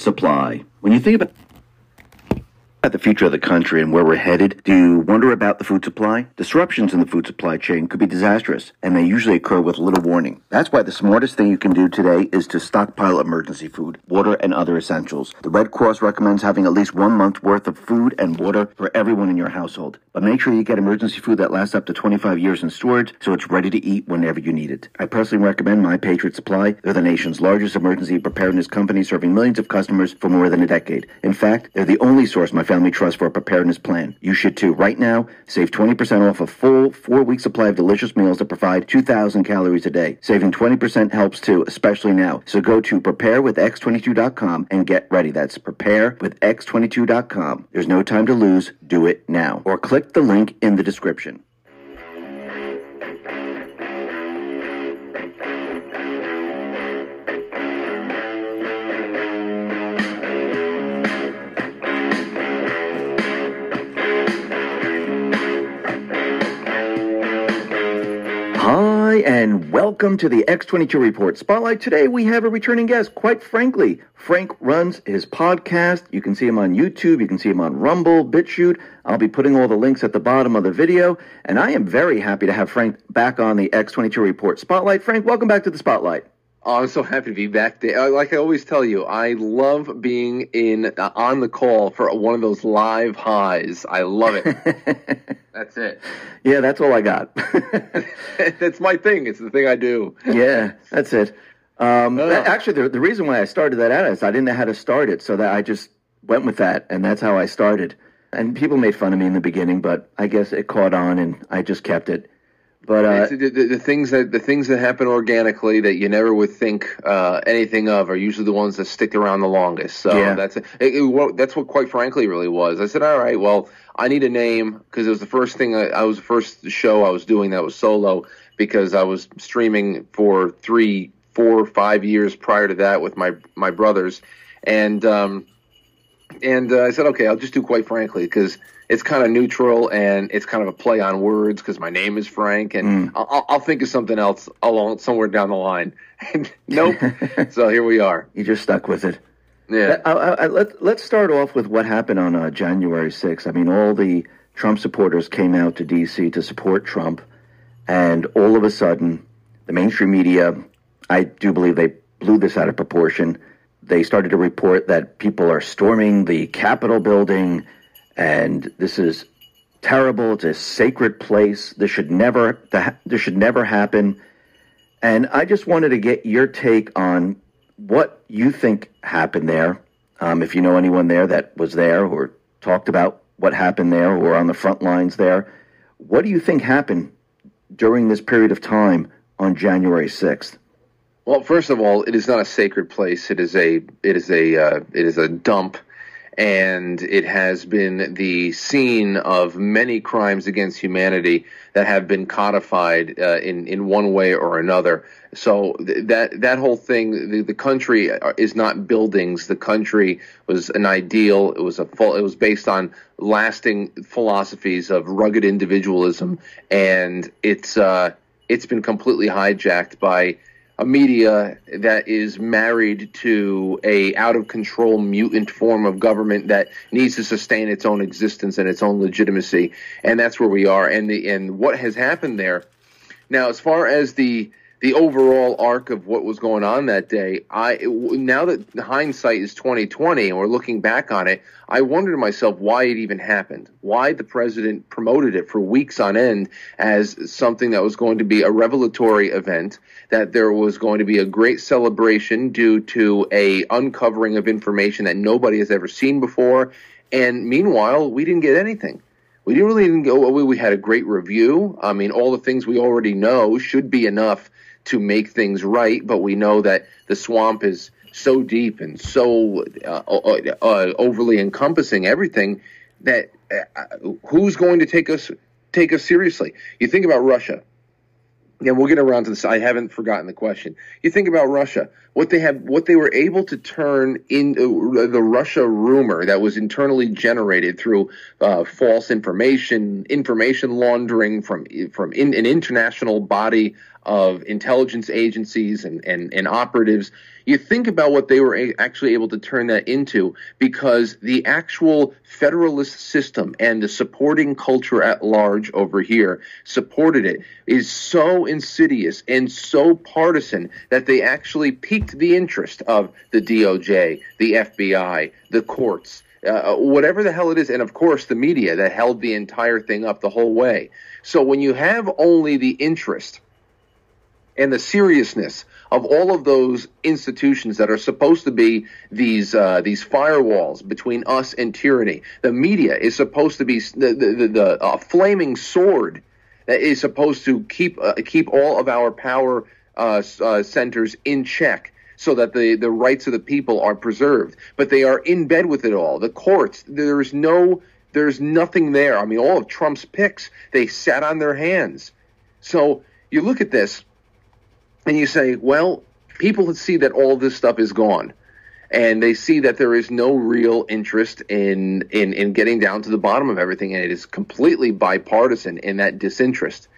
Supply. When you think about about the future of the country and where we're headed, do you wonder about the food supply? Disruptions in the food supply chain could be disastrous, and they usually occur with little warning. That's why the smartest thing you can do today is to stockpile emergency food, water, and other essentials. The Red Cross recommends having at least one month's worth of food and water for everyone in your household. But make sure you get emergency food that lasts up to 25 years in storage so it's ready to eat whenever you need it. I personally recommend My Patriot Supply. They're the nation's largest emergency preparedness company serving millions of customers for more than a decade. In fact, they're the only source my family trusts for a preparedness plan. You should too. Right now, save 20% off a full four week supply of delicious meals that provide 2,000 calories a day. Saving 20% helps too, especially now. So go to preparewithx22.com and get ready. That's preparewithx22.com. There's no time to lose. Do it now. Or click the link in the description. And welcome to the X22 Report Spotlight. Today we have a returning guest. Quite frankly, Frank runs his podcast. You can see him on YouTube, you can see him on Rumble, BitChute. I'll be putting all the links at the bottom of the video, and I am very happy to have Frank back on the X22 Report Spotlight. Frank, welcome back to the Spotlight. Oh, I'm so happy to be back there. Like I always tell you, I love being in uh, on the call for one of those live highs. I love it. that's it. Yeah, that's all I got. that's my thing. It's the thing I do. yeah, that's it. Um, uh. Actually, the, the reason why I started that out is I didn't know how to start it, so that I just went with that, and that's how I started. And people made fun of me in the beginning, but I guess it caught on, and I just kept it. But uh, the, the, the, things that the things that happen organically that you never would think uh, anything of are usually the ones that stick around the longest. So yeah. that's it, it, it, that's what quite frankly really was. I said, all right, well, I need a name because it was the first thing I, I was the first show I was doing that was solo because I was streaming for three, four, five years prior to that with my my brothers, and um, and uh, I said, okay, I'll just do quite frankly because it's kind of neutral and it's kind of a play on words because my name is Frank, and mm. I'll, I'll, think of something else along somewhere down the line. nope. so here we are. You just stuck with it. Yeah. I, I, I, let, let's start off with what happened on uh, January 6th. I mean, all the Trump supporters came out to D.C. to support Trump, and all of a sudden, the mainstream media, I do believe they blew this out of proportion. They started to report that people are storming the Capitol building and this is terrible. It's a sacred place. This should never this should never happen. And I just wanted to get your take on what you think happened there. Um, if you know anyone there that was there or talked about what happened there or on the front lines there, what do you think happened during this period of time on January sixth? Well, first of all, it is not a sacred place. It is a it is a uh, it is a dump and it has been the scene of many crimes against humanity that have been codified uh, in in one way or another. So th- that that whole thing, the, the, country uh, is not buildings. The country was an ideal. It was a full. It was based on lasting philosophies of rugged individualism, and it's uh, it's been completely hijacked by a media that is married to a out of control mutant form of government that needs to sustain its own existence and its own legitimacy. And that's where we are. And the and what has happened there now as far as the the overall arc of what was going on that day, I now that hindsight is twenty twenty and we're looking back on it, I wonder to myself why it even happened, why the president promoted it for weeks on end as something that was going to be a revelatory event, that there was going to be a great celebration due to a uncovering of information that nobody has ever seen before, and meanwhile we didn't get anything we didn't really even go. Oh, we had a great review. I mean, all the things we already know should be enough to make things right, but we know that the swamp is so deep and so uh, uh, uh, overly encompassing everything that uh, who's going to take us take us seriously? You think about Russia. Yeah, we'll get around to this. I haven't forgotten the question. You think about Russia, what they have, what they were able to turn in uh, the Russia rumor that was internally generated through uh, false information, information laundering from from in, an international body of intelligence agencies and, and, and operatives. You think about what they were a- actually able to turn that into because the actual federalist system and the supporting culture at large over here supported it is so insidious and so partisan that they actually piqued the interest of the DOJ, the FBI, the courts, uh, whatever the hell it is, and of course the media that held the entire thing up the whole way. So when you have only the interest and the seriousness of all of those institutions that are supposed to be these uh, these firewalls between us and tyranny. The media is supposed to be the the, the, uh, flaming sword that is supposed to keep uh, keep all of our power uh, uh, centers in check. So that the, the rights of the people are preserved, but they are in bed with it all. The courts, there's no, there's nothing there. I mean, all of Trump's picks, they sat on their hands. So you look at this, and you say, well, people see that all this stuff is gone and they see that there is no real interest in, in, in getting down to the bottom of everything and it is completely bipartisan in that disinterest.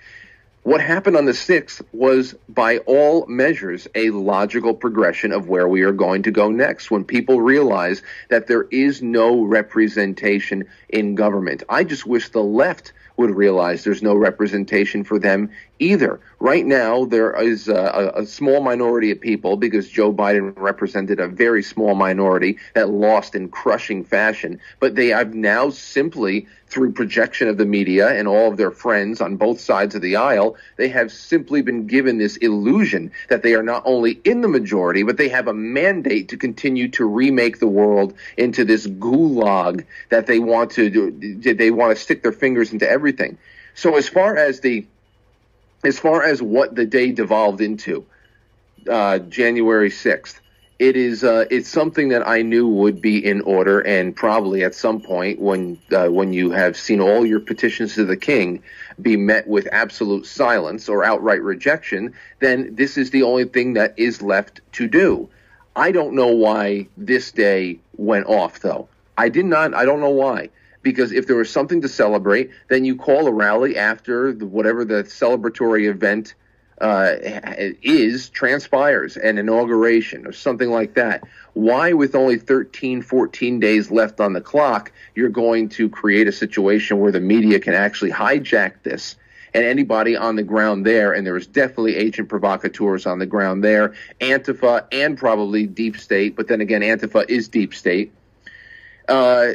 What happened on the 6th was, by all measures, a logical progression of where we are going to go next when people realize that there is no representation in government. I just wish the left would realize there's no representation for them either. Right now, there is a, a, small minority of people because Joe Biden represented a very small minority that lost in crushing fashion. But they have now simply, through projection of the media and all of their friends on both sides of the aisle, they have simply been given this illusion that they are not only in the majority, but they have a mandate to continue to remake the world into this gulag that they want to do. They want to stick their fingers into everything. So as far as the as far as what the day devolved into, uh, January 6th, it is uh, it's something that I knew would be in order, and probably at some point when uh, when you have seen all your petitions to the king be met with absolute silence or outright rejection, then this is the only thing that is left to do. I don't know why this day went off, though. I did not. I don't know why because if there was something to celebrate, then you call a rally after the, whatever the celebratory event uh, is transpires, an inauguration or something like that. Why, with only 13, 14 days left on the clock, you're going to create a situation where the media can actually hijack this? And anybody on the ground there, and there is definitely agent provocateurs on the ground there, Antifa and probably Deep State, but then again, Antifa is Deep State uh,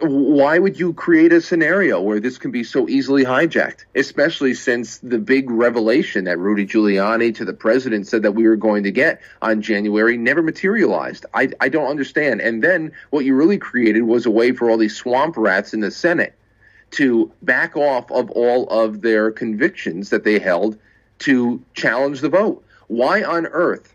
why would you create a scenario where this can be so easily hijacked? Especially since the big revelation that Rudy Giuliani to the president said that we were going to get on January never materialized. I, I don't understand. And then what you really created was a way for all these swamp rats in the Senate to back off of all of their convictions that they held to challenge the vote. Why on earth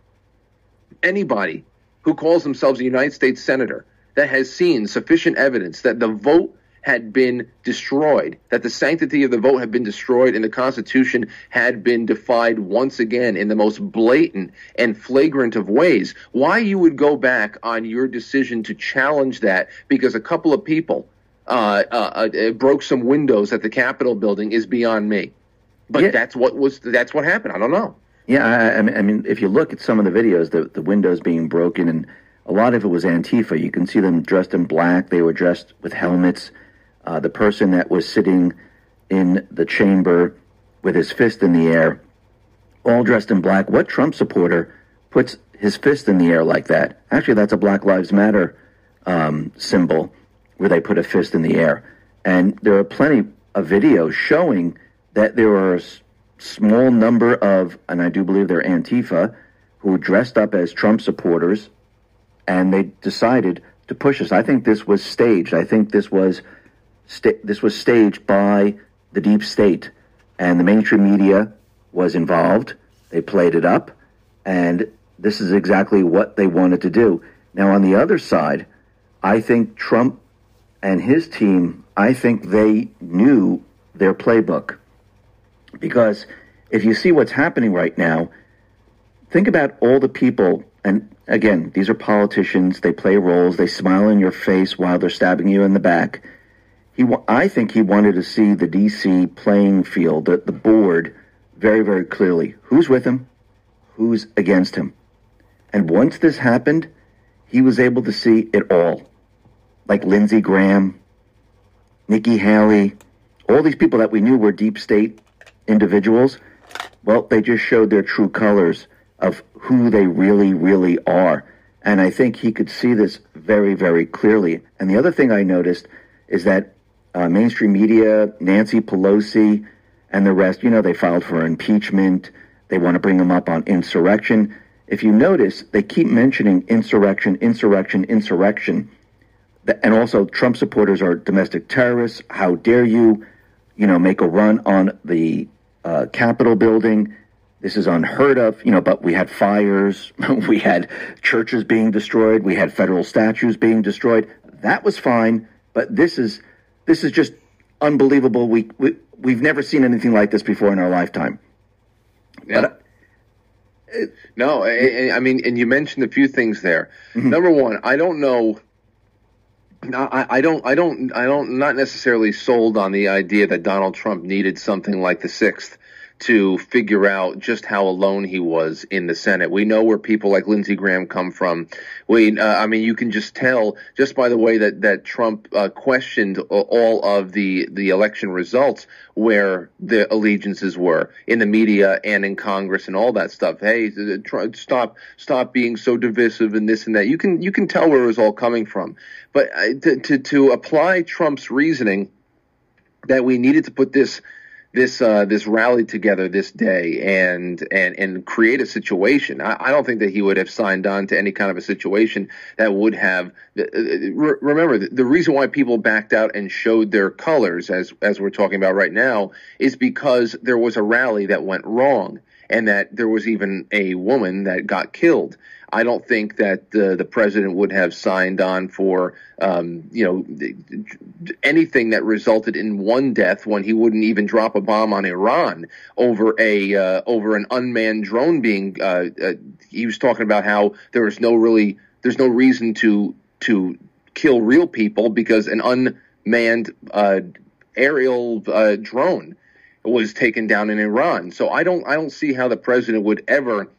anybody who calls themselves a United States senator that has seen sufficient evidence that the vote had been destroyed, that the sanctity of the vote had been destroyed, and the Constitution had been defied once again in the most blatant and flagrant of ways, why you would go back on your decision to challenge that because a couple of people uh, uh, uh, broke some windows at the Capitol building is beyond me. But yeah. that's what was that's what happened. I don't know. Yeah, I, I mean, if you look at some of the videos, the the windows being broken and a lot of it was Antifa. You can see them dressed in black. They were dressed with helmets. Uh, the person that was sitting in the chamber with his fist in the air, all dressed in black. What Trump supporter puts his fist in the air like that? Actually, that's a Black Lives Matter um, symbol where they put a fist in the air. And there are plenty of videos showing that there are a small number of, and I do believe they're Antifa, who dressed up as Trump supporters and they decided to push us. I think this was staged. I think this was sta- this was staged by the deep state, and the mainstream media was involved. They played it up, and this is exactly what they wanted to do. Now, on the other side, I think Trump and his team, I think they knew their playbook. Because if you see what's happening right now, think about all the people, and Again, these are politicians. They play roles. They smile in your face while they're stabbing you in the back. He, I think he wanted to see the D.C. playing field, the, the board, very, very clearly who's with him, who's against him. And once this happened, he was able to see it all. Like Lindsey Graham, Nikki Haley, all these people that we knew were deep state individuals, well, they just showed their true colors of who they really, really are. And I think he could see this very, very clearly. And the other thing I noticed is that uh, mainstream media, Nancy Pelosi, and the rest, you know, they filed for impeachment. They want to bring them up on insurrection. If you notice, they keep mentioning insurrection, insurrection, insurrection. And also, Trump supporters are domestic terrorists. How dare you, you know, make a run on the uh, Capitol building? This is unheard of, you know, but we had fires, we had churches being destroyed, we had federal statues being destroyed. That was fine, but this is this is just unbelievable. We, we we've never seen anything like this before in our lifetime. Yeah. But, uh, no, I, I, mean, and you mentioned a few things there. Mm-hmm. Number one, I don't know. I, I don't, I don't, I don't, not necessarily sold on the idea that Donald Trump needed something like the sixth to figure out just how alone he was in the Senate. We know where people like Lindsey Graham come from. We, uh, I mean, you can just tell just by the way that that Trump uh, questioned all of the the election results where the allegiances were in the media and in Congress and all that stuff. Hey, stop stop being so divisive and this and that. You can you can tell where it was all coming from. But uh, to to, to apply Trump's reasoning that we needed to put this this uh, this rally together this day and and and create a situation. I, I, don't think that he would have signed on to any kind of a situation that would have. Uh, remember, the reason why people backed out and showed their colors, as as we're talking about right now, is because there was a rally that went wrong and that there was even a woman that got killed. I don't think that the, the president would have signed on for, um, you know, anything that resulted in one death when he wouldn't even drop a bomb on Iran over a uh, over an unmanned drone being. Uh, uh, he was talking about how there was no really there's no reason to to kill real people because an unmanned uh, aerial uh, drone was taken down in Iran. So I don't I don't see how the president would ever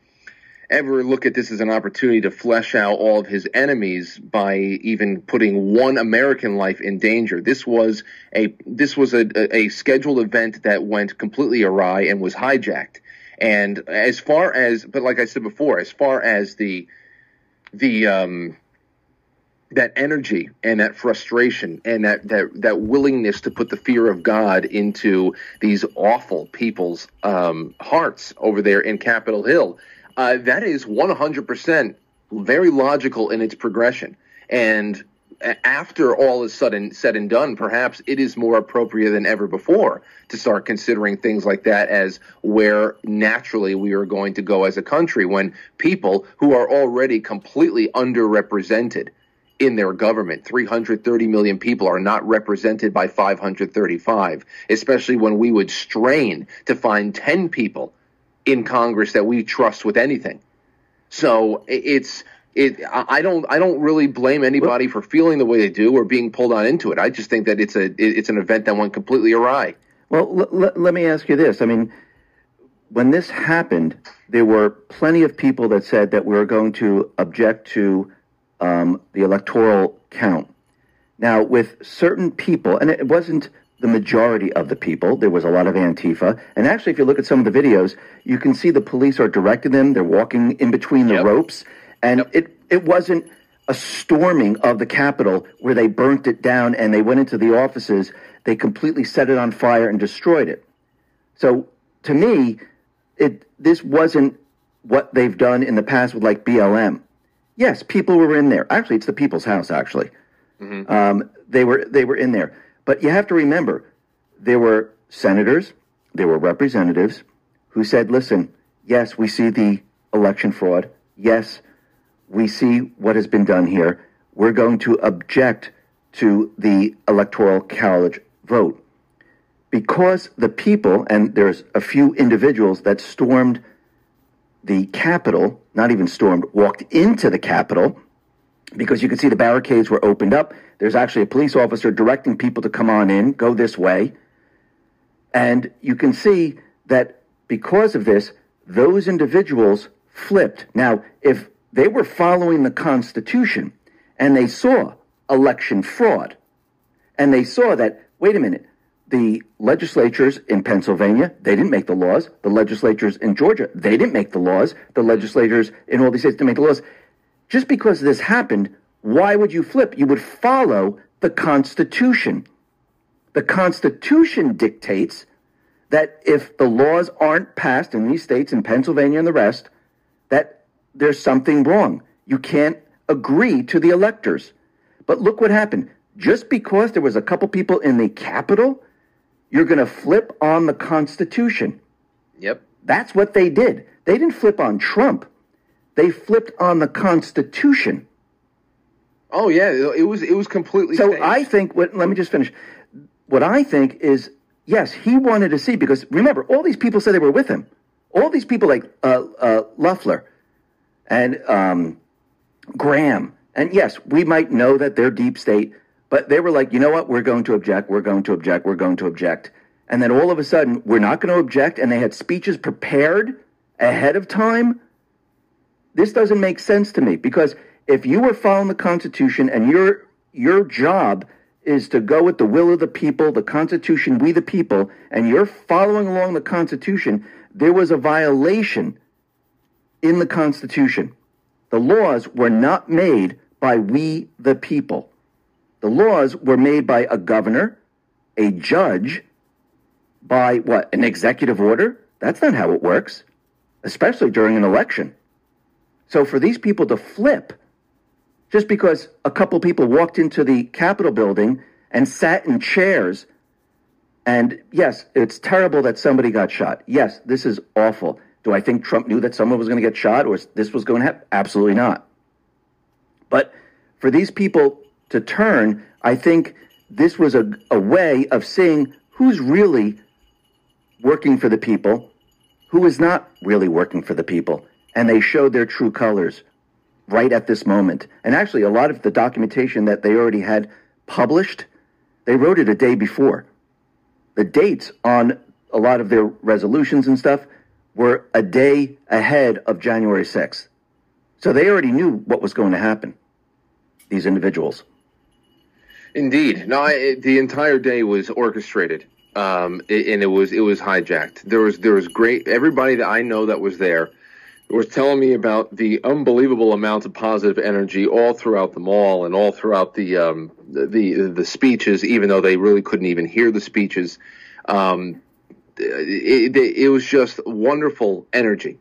ever look at this as an opportunity to flesh out all of his enemies by even putting one American life in danger. This was a this was a, a scheduled event that went completely awry and was hijacked. And as far as, but like I said before, as far as the the um, that energy and that frustration and that, that that willingness to put the fear of God into these awful people's um, hearts over there in Capitol Hill uh, that is 100% very logical in its progression. And after all is and, said and done, perhaps it is more appropriate than ever before to start considering things like that as where naturally we are going to go as a country when people who are already completely underrepresented in their government. 330 million people are not represented by 535, especially when we would strain to find 10 people in Congress that we trust with anything. So it's it. I don't I don't really blame anybody for feeling the way they do or being pulled on into it. I just think that it's a it's an event that went completely awry. Well, l- l- let me ask you this. I mean, when this happened, there were plenty of people that said that we were going to object to um, the electoral count. Now, with certain people, and it wasn't the majority of the people. There was a lot of Antifa. And actually, if you look at some of the videos, you can see the police are directing them. They're walking in between the yep. ropes. And yep. it, it wasn't a storming of the Capitol where they burnt it down and they went into the offices. They completely set it on fire and destroyed it. So to me, it this wasn't what they've done in the past with like BLM. Yes, people were in there. Actually, it's the people's house. Actually, mm-hmm. um, they were they were in there. But you have to remember, there were senators, there were representatives who said, listen, yes, we see the election fraud. Yes, we see what has been done here. We're going to object to the electoral college vote. Because the people, and there's a few individuals that stormed the Capitol, not even stormed, walked into the Capitol, because you can see the barricades were opened up. There's actually a police officer directing people to come on in, go this way. And you can see that because of this, those individuals flipped. Now, if they were following the Constitution and they saw election fraud and they saw that, wait a minute, the legislatures in Pennsylvania, they didn't make the laws. The legislatures in Georgia, they didn't make the laws. The legislators in all these states didn't make the laws. Just because this happened, why would you flip? You would follow the Constitution. The Constitution dictates that if the laws aren't passed in these states, in Pennsylvania and the rest, that there's something wrong. You can't agree to the electors. But look what happened. Just because there was a couple people in the Capitol, you're going to flip on the Constitution. Yep. That's what they did. They didn't flip on Trump. They flipped on the Constitution. Oh yeah, it was it was completely. So staged. I think. What, let me just finish. What I think is, yes, he wanted to see because remember, all these people said they were with him. All these people like uh, uh, Loeffler and um, Graham, and yes, we might know that they're deep state, but they were like, you know what, we're going to object, we're going to object, we're going to object, and then all of a sudden, we're not going to object, and they had speeches prepared ahead of time. This doesn't make sense to me because if you were following the Constitution and your your job is to go with the will of the people, the Constitution, we the people, and you're following along the Constitution, there was a violation in the Constitution. The laws were not made by we the people. The laws were made by a governor, a judge, by what? An executive order? That's not how it works, especially during an election. So for these people to flip, just because a couple people walked into the Capitol building and sat in chairs, and yes, it's terrible that somebody got shot. Yes, this is awful. Do I think Trump knew that someone was going to get shot or this was going to happen? Absolutely not. But for these people to turn, I think this was a, a way of seeing who's really working for the people, who is not really working for the people. And they showed their true colors right at this moment. And actually, a lot of the documentation that they already had published, they wrote it a day before. The dates on a lot of their resolutions and stuff were a day ahead of January 6th. So they already knew what was going to happen, these individuals. Indeed. No, I, the entire day was orchestrated. Um, and it was it was hijacked. There was there was great everybody that I know that was there was telling me about the unbelievable amount of positive energy all throughout the mall and all throughout the um, the the speeches, even though they really couldn't even hear the speeches. Um, it, it, it, was just wonderful energy.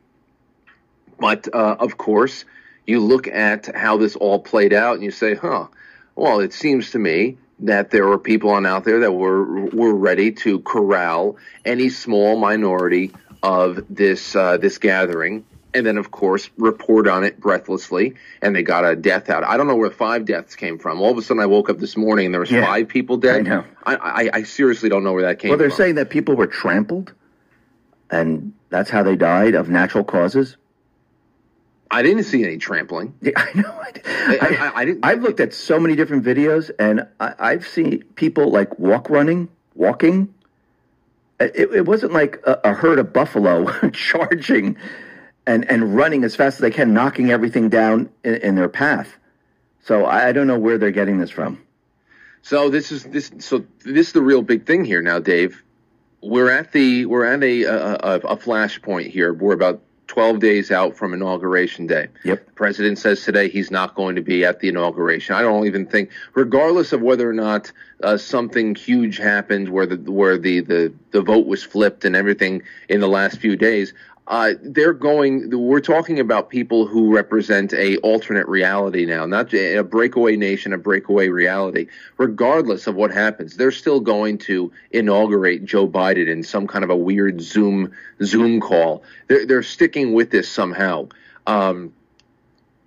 But uh, of course, you look at how this all played out, and you say, "Huh? Well, it seems to me." That there were people on out there that were were ready to corral any small minority of this uh, this gathering and then of course report on it breathlessly and they got a death out i don't know where five deaths came from all of a sudden i woke up this morning and there was yeah, five people dead i know I, I, I, seriously don't know where that came from. well they're from. saying that people were trampled and that's how they died of natural causes I didn't see any trampling. Yeah, I know. I, I, I, didn't. I've looked at so many different videos, and I, have seen people like walk running, walking. It, it wasn't like a, a herd of buffalo charging and and running as fast as they can, knocking everything down in, in their path. So I, I don't know where they're getting this from. So this is this. So this is the real big thing here now, Dave. We're at the we're at a a, a flashpoint here. We're about 12 days out from inauguration day. Yep. The president says today he's not going to be at the inauguration. I don't even think, regardless of whether or not uh, something huge happened where the where the, the the vote was flipped and everything in the last few days, uh, they're going. We're talking about people who represent a alternate reality now, not a breakaway nation, a breakaway reality. Regardless of what happens, they're still going to inaugurate Joe Biden in some kind of a weird Zoom Zoom call. They're they're sticking with this somehow. Um,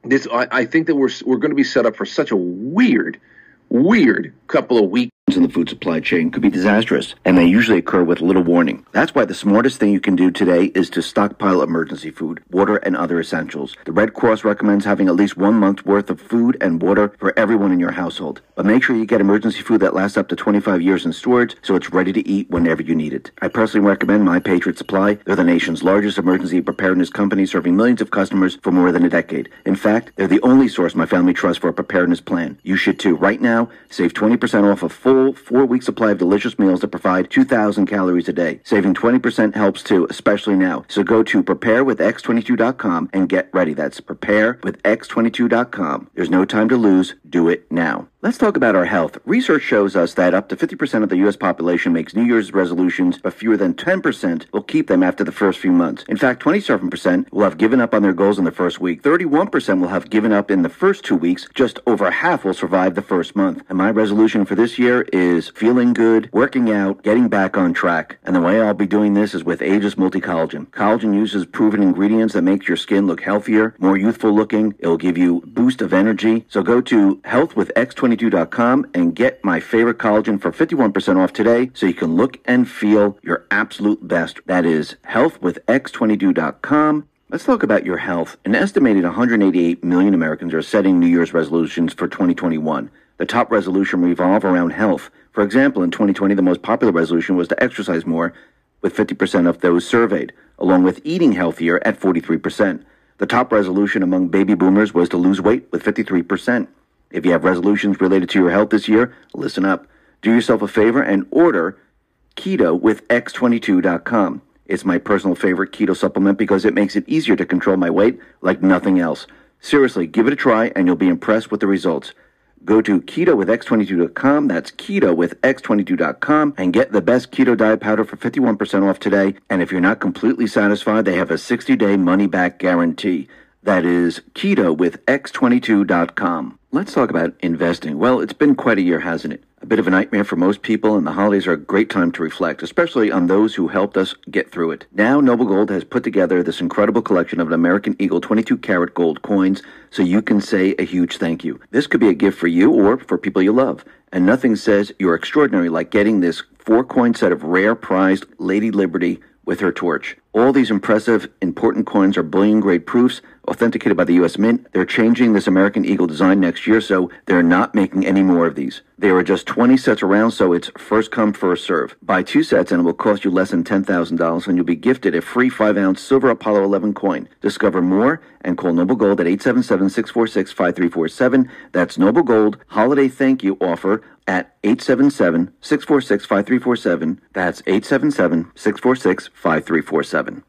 this I, I think that we're we're going to be set up for such a weird, weird couple of weeks. In the food supply chain could be disastrous, and they usually occur with little warning. That's why the smartest thing you can do today is to stockpile emergency food, water, and other essentials. The Red Cross recommends having at least one month's worth of food and water for everyone in your household. But make sure you get emergency food that lasts up to 25 years in storage so it's ready to eat whenever you need it. I personally recommend My Patriot Supply. They're the nation's largest emergency preparedness company serving millions of customers for more than a decade. In fact, they're the only source my family trusts for a preparedness plan. You should too. Right now, save 20% off a full four week supply of delicious meals that provide 2,000 calories a day. Saving 20% helps too, especially now. So go to preparewithx22.com and get ready. That's preparewithx22.com. There's no time to lose. Do it now. Let's talk about our health. Research shows us that up to 50% of the U.S. population makes New Year's resolutions, but fewer than 10% will keep them after the first few months. In fact, 27% will have given up on their goals in the first week. 31% will have given up in the first two weeks. Just over half will survive the first month. And my resolution for this year is feeling good, working out, getting back on track. And the way I'll be doing this is with Aegis Multi-Collagen. Collagen uses proven ingredients that make your skin look healthier, more youthful looking. It'll give you boost of energy. So go to healthwithx22.com and get my favorite collagen for 51% off today so you can look and feel your absolute best. That is healthwithx22.com. Let's talk about your health. An estimated 188 million Americans are setting New Year's resolutions for 2021. The top resolution revolve around health. For example, in 2020, the most popular resolution was to exercise more, with 50% of those surveyed, along with eating healthier at 43%. The top resolution among baby boomers was to lose weight with 53%. If you have resolutions related to your health this year, listen up. Do yourself a favor and order keto with x22.com. It's my personal favorite keto supplement because it makes it easier to control my weight like nothing else. Seriously, give it a try and you'll be impressed with the results. Go to keto with x22.com. That's keto with x22.com and get the best keto diet powder for 51% off today. And if you're not completely satisfied, they have a 60 day money back guarantee. That is keto with x22.com. Let's talk about investing. Well, it's been quite a year, hasn't it? A bit of a nightmare for most people, and the holidays are a great time to reflect, especially on those who helped us get through it. Now, Noble Gold has put together this incredible collection of American Eagle 22 karat gold coins so you can say a huge thank you. This could be a gift for you or for people you love. And nothing says you're extraordinary like getting this four coin set of rare prized Lady Liberty with her torch. All these impressive, important coins are bullion grade proofs authenticated by the U.S. Mint. They're changing this American Eagle design next year, so they're not making any more of these. There are just 20 sets around, so it's first come, first serve. Buy two sets and it will cost you less than $10,000, and you'll be gifted a free 5 ounce silver Apollo 11 coin. Discover more and call Noble Gold at 877 646 5347. That's Noble Gold Holiday Thank You offer at 877 646 5347. That's 877 646 5347.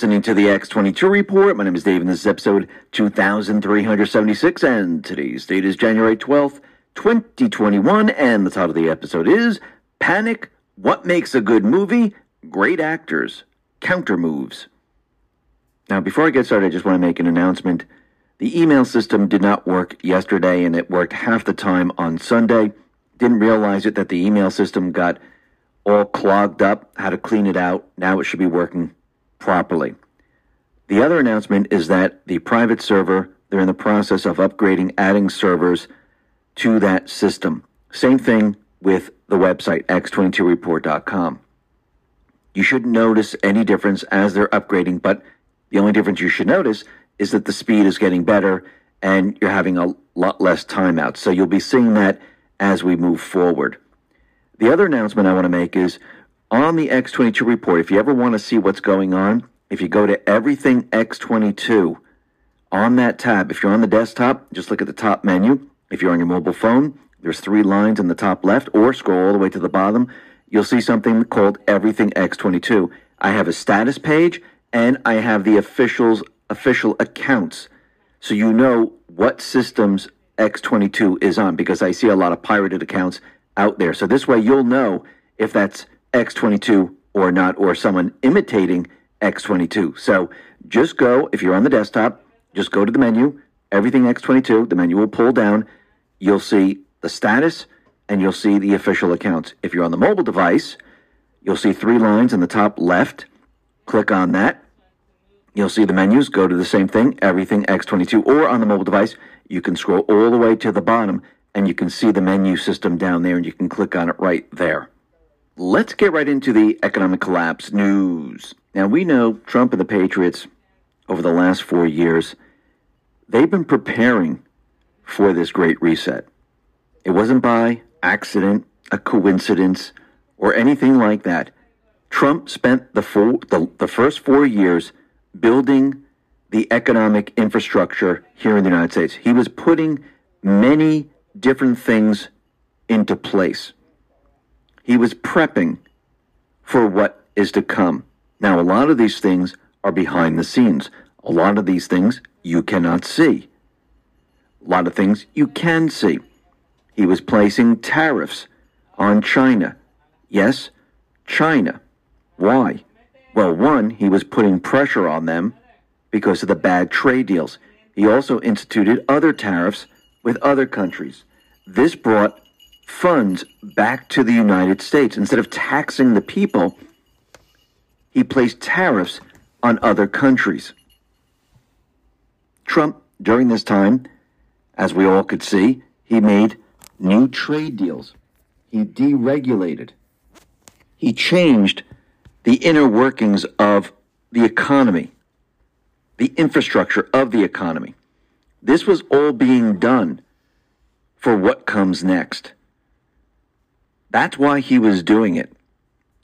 Listening to the X22 Report. My name is Dave, and this is episode 2376, and today's date is January 12th, 2021, and the title of the episode is Panic What Makes a Good Movie? Great Actors, Counter Moves. Now, before I get started, I just want to make an announcement. The email system did not work yesterday, and it worked half the time on Sunday. Didn't realize it that the email system got all clogged up, how to clean it out. Now it should be working properly. The other announcement is that the private server, they're in the process of upgrading, adding servers to that system. Same thing with the website, x22report.com. You shouldn't notice any difference as they're upgrading, but the only difference you should notice is that the speed is getting better and you're having a lot less timeouts. So you'll be seeing that as we move forward. The other announcement I want to make is on the X22 report, if you ever want to see what's going on, if you go to Everything X22 on that tab, if you're on the desktop, just look at the top menu. If you're on your mobile phone, there's three lines in the top left, or scroll all the way to the bottom. You'll see something called Everything X22. I have a status page and I have the officials official accounts. So you know what systems X22 is on because I see a lot of pirated accounts out there. So this way you'll know if that's X22 or not, or someone imitating X22. So just go, if you're on the desktop, just go to the menu, everything X22, the menu will pull down. You'll see the status and you'll see the official accounts. If you're on the mobile device, you'll see three lines in the top left. Click on that. You'll see the menus. Go to the same thing, everything X22, or on the mobile device, you can scroll all the way to the bottom and you can see the menu system down there and you can click on it right there. Let's get right into the economic collapse news. Now, we know Trump and the Patriots over the last four years, they've been preparing for this great reset. It wasn't by accident, a coincidence, or anything like that. Trump spent the, four, the, the first four years building the economic infrastructure here in the United States. He was putting many different things into place. He was prepping for what is to come. Now, a lot of these things are behind the scenes. A lot of these things you cannot see. A lot of things you can see. He was placing tariffs on China. Yes, China. Why? Well, one, he was putting pressure on them because of the bad trade deals. He also instituted other tariffs with other countries. This brought funds back to the United States. Instead of taxing the people, he placed tariffs on other countries. Trump, during this time, as we all could see, he made new trade deals. He deregulated. He changed the inner workings of the economy, the infrastructure of the economy. This was all being done for what comes next. That's why he was doing it.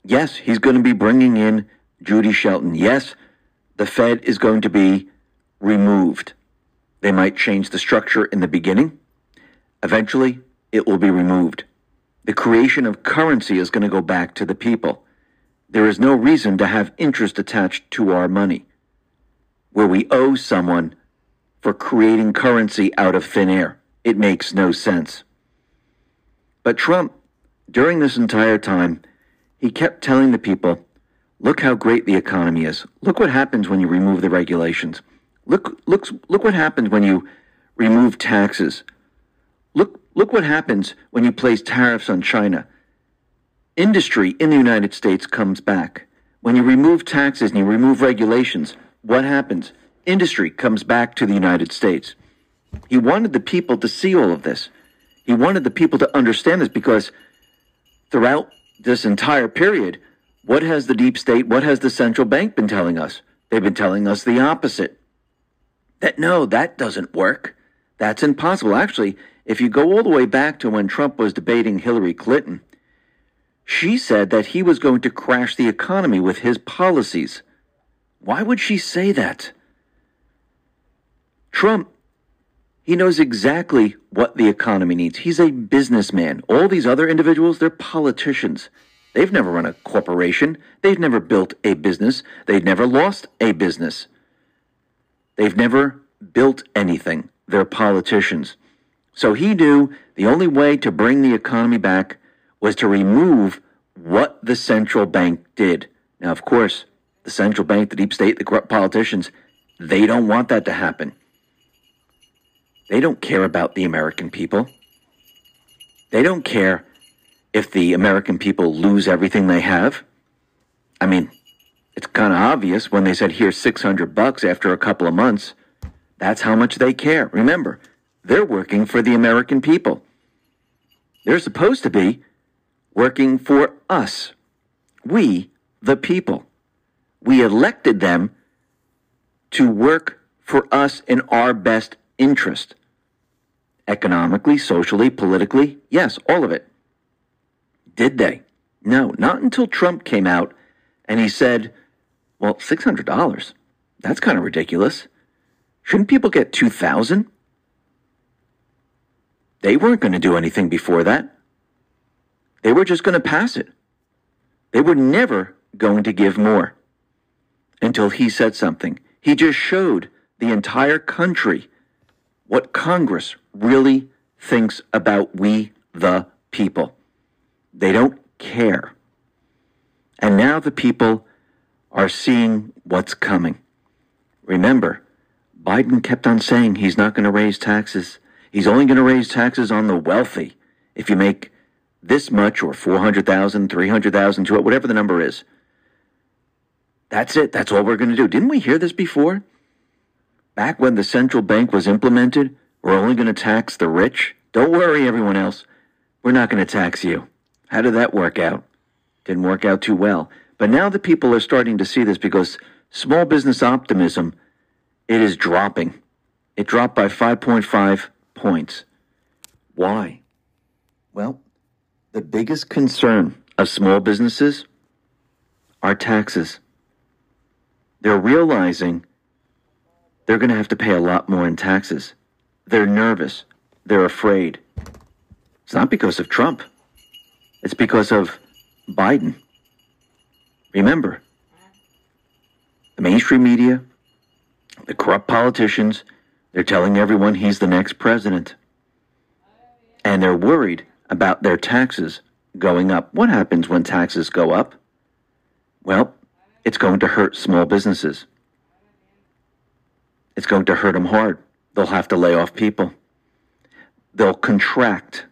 Yes, he's going to be bringing in Judy Shelton. Yes, the Fed is going to be removed. They might change the structure in the beginning. Eventually, it will be removed. The creation of currency is going to go back to the people. There is no reason to have interest attached to our money, where we owe someone for creating currency out of thin air. It makes no sense. But Trump, during this entire time, he kept telling the people, look how great the economy is. Look what happens when you remove the regulations. Look, look, look what happens when you remove taxes. Look, look what happens when you place tariffs on China. Industry in the United States comes back. When you remove taxes and you remove regulations, what happens? Industry comes back to the United States. He wanted the people to see all of this. He wanted the people to understand this because throughout this entire period, what has the deep state, what has the central bank been telling us? They've been telling us the opposite. That no, that doesn't work. That's impossible. Actually, if you go all the way back to when Trump was debating Hillary Clinton, she said that he was going to crash the economy with his policies. Why would she say that? Trump he knows exactly what the economy needs. He's a businessman. All these other individuals, they're politicians. They've never run a corporation. They've never built a business. They've never lost a business. They've never built anything. They're politicians. So he knew the only way to bring the economy back was to remove what the central bank did. Now, of course, the central bank, the deep state, the corrupt politicians, they don't want that to happen. They don't care about the American people. They don't care if the American people lose everything they have. I mean, it's kind of obvious when they said, here's 600 bucks after a couple of months. That's how much they care. Remember, they're working for the American people. They're supposed to be working for us. We, the people. We elected them to work for us in our best interest. Economically, socially, politically, yes, all of it. Did they? No, not until Trump came out and he said, well, $600, that's kind of ridiculous. Shouldn't people get 2000 They weren't going to do anything before that. They were just going to pass it. They were never going to give more until he said something. He just showed the entire country what Congress really thinks about we, the people. They don't care. And now the people are seeing what's coming. Remember, Biden kept on saying he's not going to raise taxes. He's only going to raise taxes on the wealthy. If you make this much or 400,000, 300,000, whatever the number is. That's it. That's all we're going to do. Didn't we hear this before? Back when the central bank was implemented, we're only going to tax the rich. Don't worry, everyone else. We're not going to tax you. How did that work out? Didn't work out too well. But now the people are starting to see this because small business optimism, it is dropping. It dropped by 5.5 points. Why? Well, the biggest concern of small businesses are taxes. They're realizing they're going to have to pay a lot more in taxes. They're nervous. They're afraid. It's not because of Trump. It's because of Biden. Remember, the mainstream media, the corrupt politicians, they're telling everyone he's the next president. And they're worried about their taxes going up. What happens when taxes go up? Well, it's going to hurt small businesses. It's going to hurt them hard. They'll have to lay off people. They'll contract.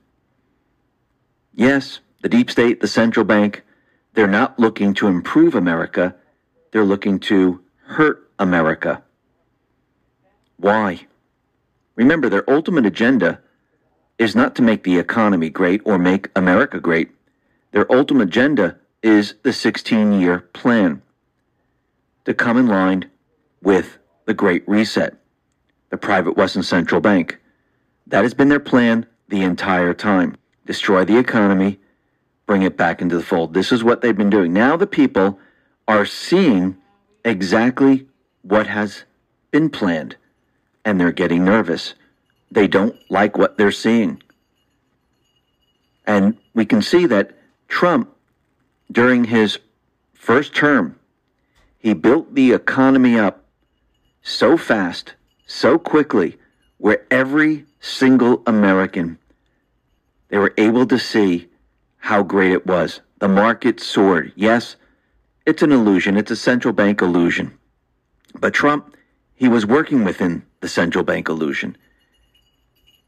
Yes, the deep state, the central bank, they're not looking to improve America. They're looking to hurt America. Why? Remember, their ultimate agenda is not to make the economy great or make America great. Their ultimate agenda is the 16 year plan to come in line with the Great Reset, the private Western Central Bank. That has been their plan the entire time. Destroy the economy, bring it back into the fold. This is what they've been doing. Now the people are seeing exactly what has been planned, and they're getting nervous. They don't like what they're seeing. And we can see that Trump, during his first term, he built the economy up so fast, so quickly, where every single American, they were able to see how great it was. The market soared. Yes, it's an illusion. It's a central bank illusion. But Trump, he was working within the central bank illusion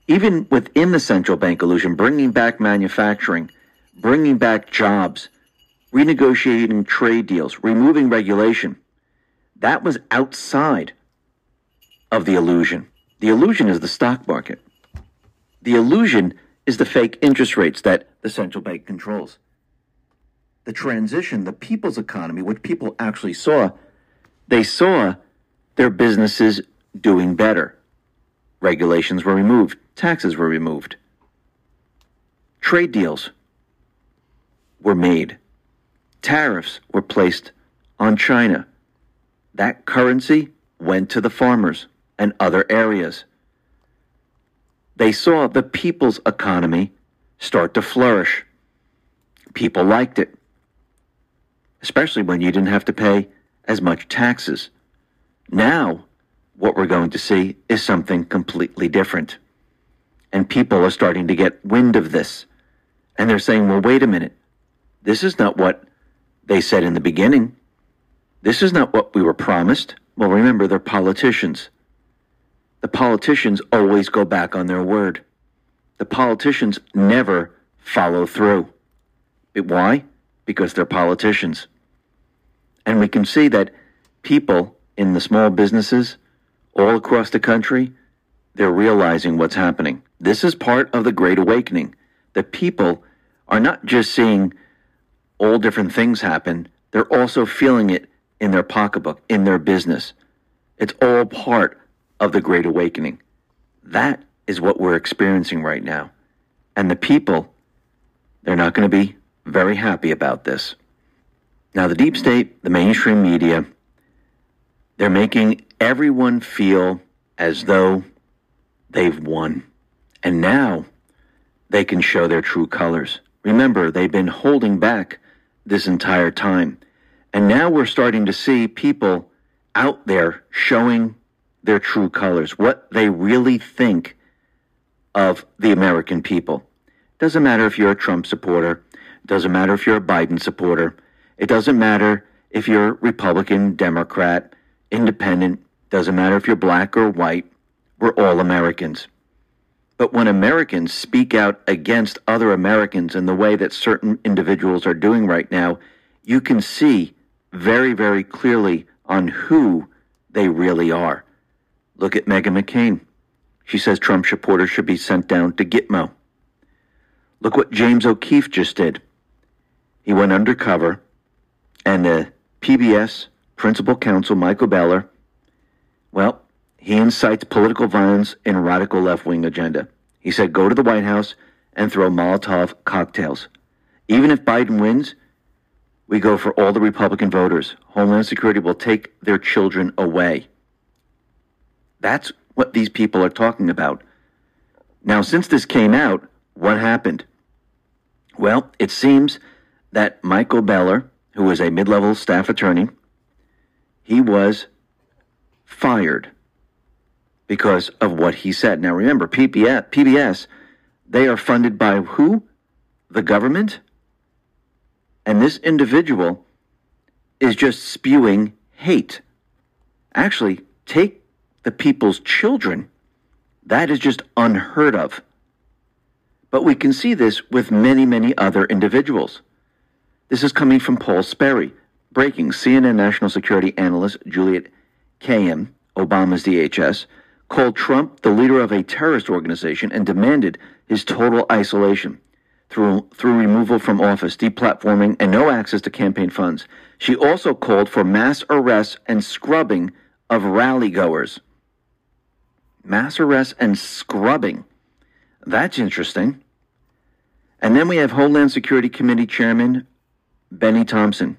even within the central bank illusion, bringing back manufacturing, bringing back jobs, renegotiating trade deals, removing regulation, that was outside of the illusion. The illusion is the stock market. The illusion is the fake interest rates that the central bank controls. The transition, the people's economy, what people actually saw, they saw their businesses doing better. Regulations were removed taxes were removed. Trade deals were made. Tariffs were placed on China. That currency went to the farmers and other areas. They saw the people's economy start to flourish. People liked it, especially when you didn't have to pay as much taxes. Now, what we're going to see is something completely different. And people are starting to get wind of this. And they're saying, well, wait a minute. This is not what they said in the beginning. This is not what we were promised. Well, remember, they're politicians. The politicians always go back on their word. The politicians never follow through. Why? Because they're politicians. And we can see that people in the small businesses all across the country, they're realizing what's happening. This is part of the Great Awakening. The people are not just seeing all different things happen, they're also feeling it in their pocketbook, in their business. It's all part of the Great Awakening. That is what we're experiencing right now. And the people, they're not going to be very happy about this. Now, the deep state, the mainstream media, they're making everyone feel as though they've won. And now they can show their true colors. Remember, they've been holding back this entire time. And now we're starting to see people out there showing their true colors, what they really think of the American people. Doesn't matter if you're a Trump supporter, doesn't matter if you're a Biden supporter, it doesn't matter if you're Republican, Democrat, Independent, doesn't matter if you're black or white, we're all Americans. But when Americans speak out against other Americans in the way that certain individuals are doing right now, you can see very, very clearly on who they really are. Look at Meghan McCain. She says Trump supporters should be sent down to Gitmo. Look what James O'Keefe just did. He went undercover, and uh, the PBS principal counsel, Michael Beller, well, he incites political violence and radical left wing agenda. He said, go to the White House and throw Molotov cocktails. Even if Biden wins, we go for all the Republican voters. Homeland Security will take their children away. That's what these people are talking about. Now, since this came out, what happened? Well, it seems that Michael Beller, who was a mid level staff attorney, he was fired because of what he said. Now, remember, PBS, PBS they are funded by who? The government? And this individual is just spewing hate. Actually, take the people's children. That is just unheard of. But we can see this with many, many other individuals. This is coming from Paul Sperry. Breaking CNN national security analyst Juliet Kayyem, Obama's DHS, called Trump the leader of a terrorist organization and demanded his total isolation through, through removal from office, deplatforming, and no access to campaign funds. She also called for mass arrests and scrubbing of rally goers. Mass arrests and scrubbing. That's interesting. And then we have Homeland Security Committee Chairman Benny Thompson.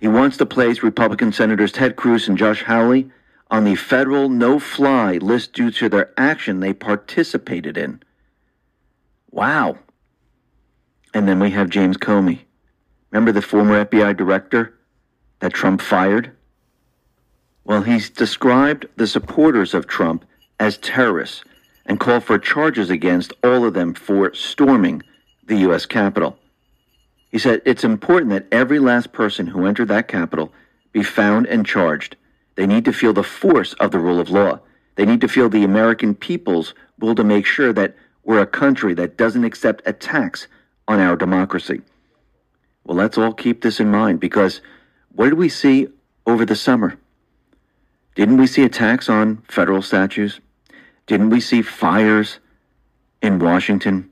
He wants to place Republican Senators Ted Cruz and Josh Hawley on the federal no fly list due to their action they participated in. Wow. And then we have James Comey. Remember the former FBI director that Trump fired? Well, he's described the supporters of Trump as terrorists and called for charges against all of them for storming the U.S. Capitol. He said it's important that every last person who entered that Capitol be found and charged. They need to feel the force of the rule of law. They need to feel the American people's will to make sure that we're a country that doesn't accept attacks on our democracy. Well, let's all keep this in mind because what did we see over the summer? Didn't we see attacks on federal statues? Didn't we see fires in Washington?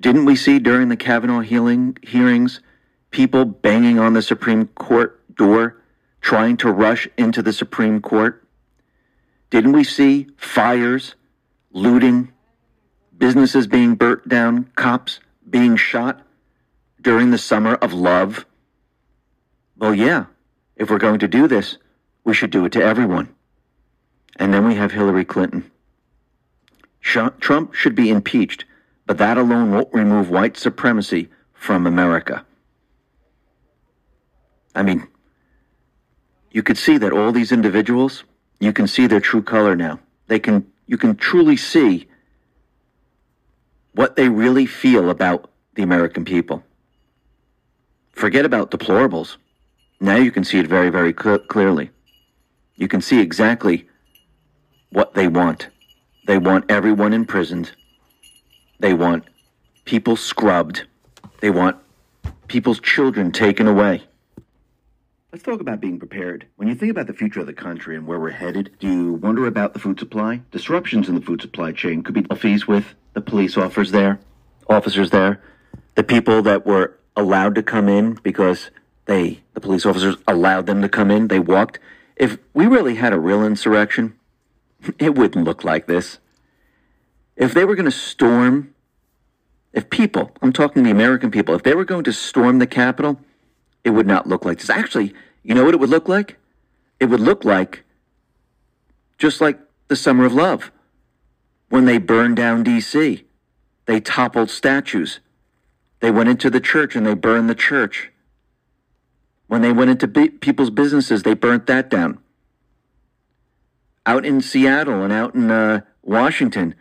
Didn't we see during the Kavanaugh healing, hearings people banging on the Supreme Court door trying to rush into the Supreme Court? Didn't we see fires, looting, businesses being burnt down, cops being shot during the summer of love? Well, yeah, if we're going to do this, we should do it to everyone. And then we have Hillary Clinton. Trump should be impeached, but that alone won't remove white supremacy from America. I mean, you could see that all these individuals, you can see their true color now. They can, you can truly see what they really feel about the American people. Forget about deplorables. Now you can see it very, very cl- clearly. You can see exactly what they want. They want everyone imprisoned. They want people scrubbed. They want people's children taken away. Let's talk about being prepared. When you think about the future of the country and where we're headed, do you wonder about the food supply? Disruptions in the food supply chain could be fees with the police officers there, officers there, the people that were allowed to come in because they, the police officers allowed them to come in. They walked. If we really had a real insurrection, it wouldn't look like this. If they were going to storm, if people, I'm talking the American people, if they were going to storm the Capitol, it would not look like this. Actually, you know what it would look like? It would look like just like the Summer of Love when they burned down D.C. They toppled statues. They went into the church and they burned the church. When they went into people's businesses, they burnt that down. Out in Seattle and out in uh, Washington,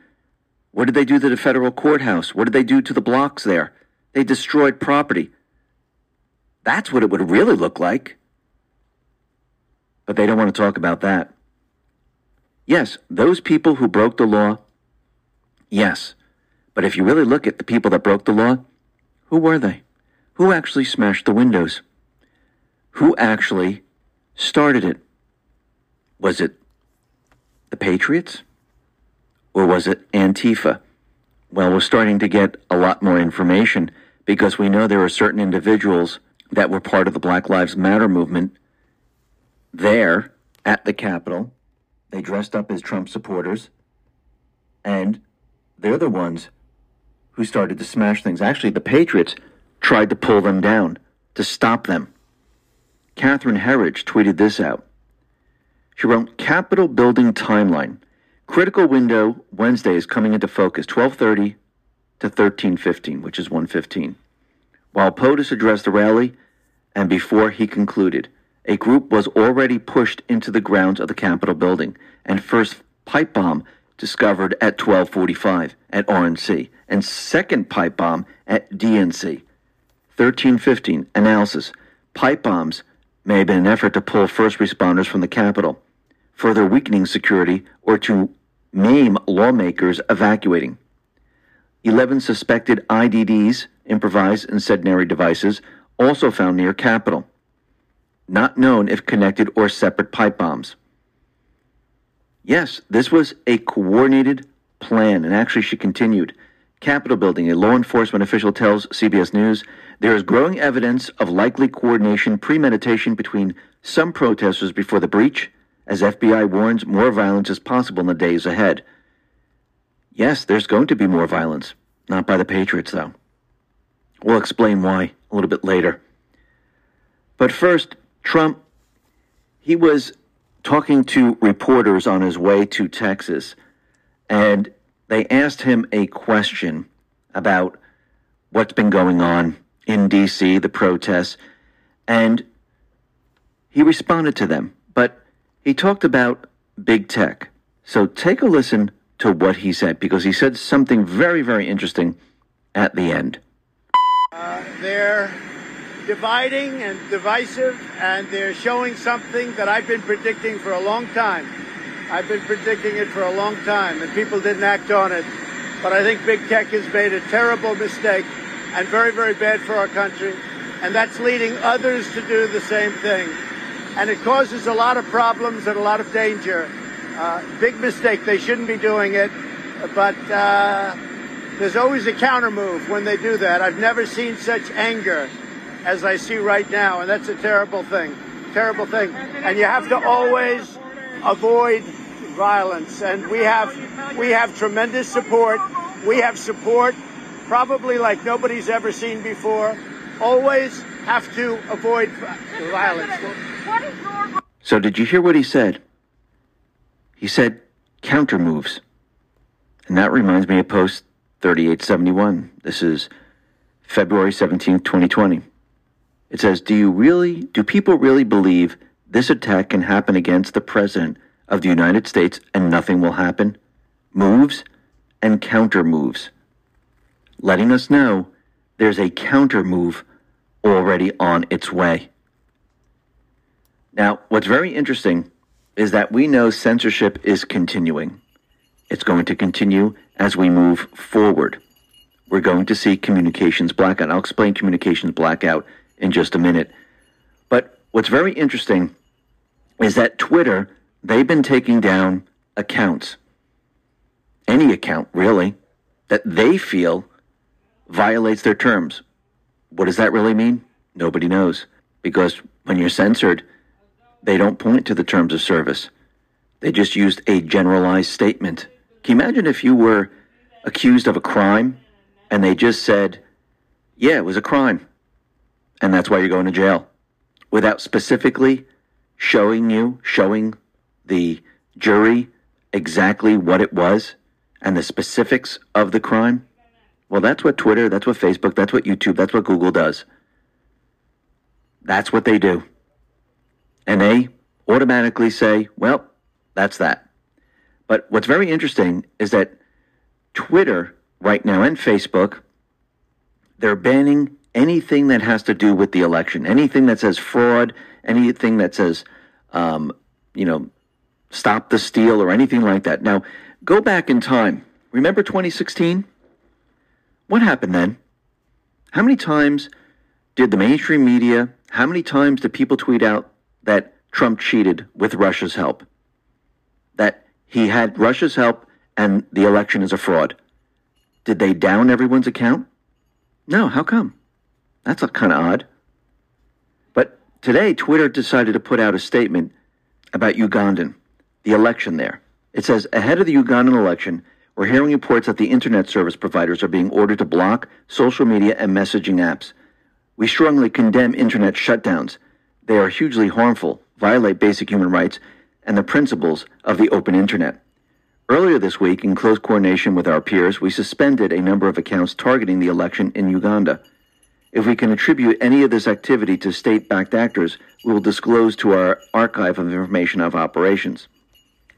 what did they do to the federal courthouse? What did they do to the blocks there? They destroyed property. That's what it would really look like. But they don't want to talk about that. Yes, those people who broke the law, yes. But if you really look at the people that broke the law, who were they? Who actually smashed the windows? Who actually started it? Was it the Patriots? Or was it Antifa? Well, we're starting to get a lot more information because we know there are certain individuals that were part of the Black Lives Matter movement there at the Capitol. They dressed up as Trump supporters, and they're the ones who started to smash things. Actually, the Patriots tried to pull them down, to stop them. Catherine Herridge tweeted this out. She wrote, Capitol building timeline. Critical window Wednesday is coming into focus, 1230 to 1315, which is 115. While POTUS addressed the rally, and before he concluded, a group was already pushed into the grounds of the Capitol building, and first pipe bomb discovered at 1245 at RNC, and second pipe bomb at DNC. 1315 analysis. Pipe bombs may have been an effort to pull first responders from the Capitol, further weakening security or to maim lawmakers evacuating. 11 suspected IDDs, improvised incendiary devices, also found near Capitol. Not known if connected or separate pipe bombs. Yes, this was a coordinated plan, and actually, she continued. Capitol building, a law enforcement official tells CBS News there is growing evidence of likely coordination, premeditation between some protesters before the breach, as FBI warns more violence is possible in the days ahead. Yes, there's going to be more violence. Not by the Patriots, though. We'll explain why a little bit later. But first, Trump, he was talking to reporters on his way to Texas, and they asked him a question about what's been going on in D.C., the protests, and he responded to them. He talked about big tech. So take a listen to what he said, because he said something very, very interesting at the end. Uh, they're dividing and divisive, and they're showing something that I've been predicting for a long time. I've been predicting it for a long time, and people didn't act on it. But I think big tech has made a terrible mistake and very, very bad for our country. And that's leading others to do the same thing. And it causes a lot of problems and a lot of danger. Uh, big mistake. They shouldn't be doing it. But uh, there's always a counter move when they do that. I've never seen such anger as I see right now. And that's a terrible thing. Terrible thing. And you have to always avoid violence. And we have, we have tremendous support. We have support probably like nobody's ever seen before. Always have to avoid violence. So, did you hear what he said? He said counter moves. And that reminds me of post 3871. This is February 17, 2020. It says, Do you really, do people really believe this attack can happen against the President of the United States and nothing will happen? Moves and counter moves letting us know there's a counter move already on its way. Now, what's very interesting is that we know censorship is continuing. It's going to continue as we move forward. We're going to see communications blackout. I'll explain communications blackout in just a minute. But what's very interesting is that Twitter, they've been taking down accounts, any account really, that they feel violates their terms. What does that really mean? Nobody knows. Because when you're censored, they don't point to the terms of service. They just used a generalized statement. Can you imagine if you were accused of a crime and they just said, yeah, it was a crime, and that's why you're going to jail, without specifically showing you, showing the jury exactly what it was and the specifics of the crime? Well, that's what Twitter, that's what Facebook, that's what YouTube, that's what Google does. That's what they do. And they automatically say, well, that's that. But what's very interesting is that Twitter right now and Facebook, they're banning anything that has to do with the election, anything that says fraud, anything that says um, you know, stop the steal or anything like that. Now, go back in time. Remember 2016? What happened then? How many times did the mainstream media, how many times did people tweet out that Trump cheated with Russia's help? That he had Russia's help and the election is a fraud? Did they down everyone's account? No, how come? That's kind of odd. But today, Twitter decided to put out a statement about Ugandan, the election there. It says, ahead of the Ugandan election, we're hearing reports that the internet service providers are being ordered to block social media and messaging apps. We strongly condemn internet shutdowns. They are hugely harmful, violate basic human rights, and the principles of the open internet. Earlier this week, in close coordination with our peers, we suspended a number of accounts targeting the election in Uganda. If we can attribute any of this activity to state backed actors, we will disclose to our archive of information of operations.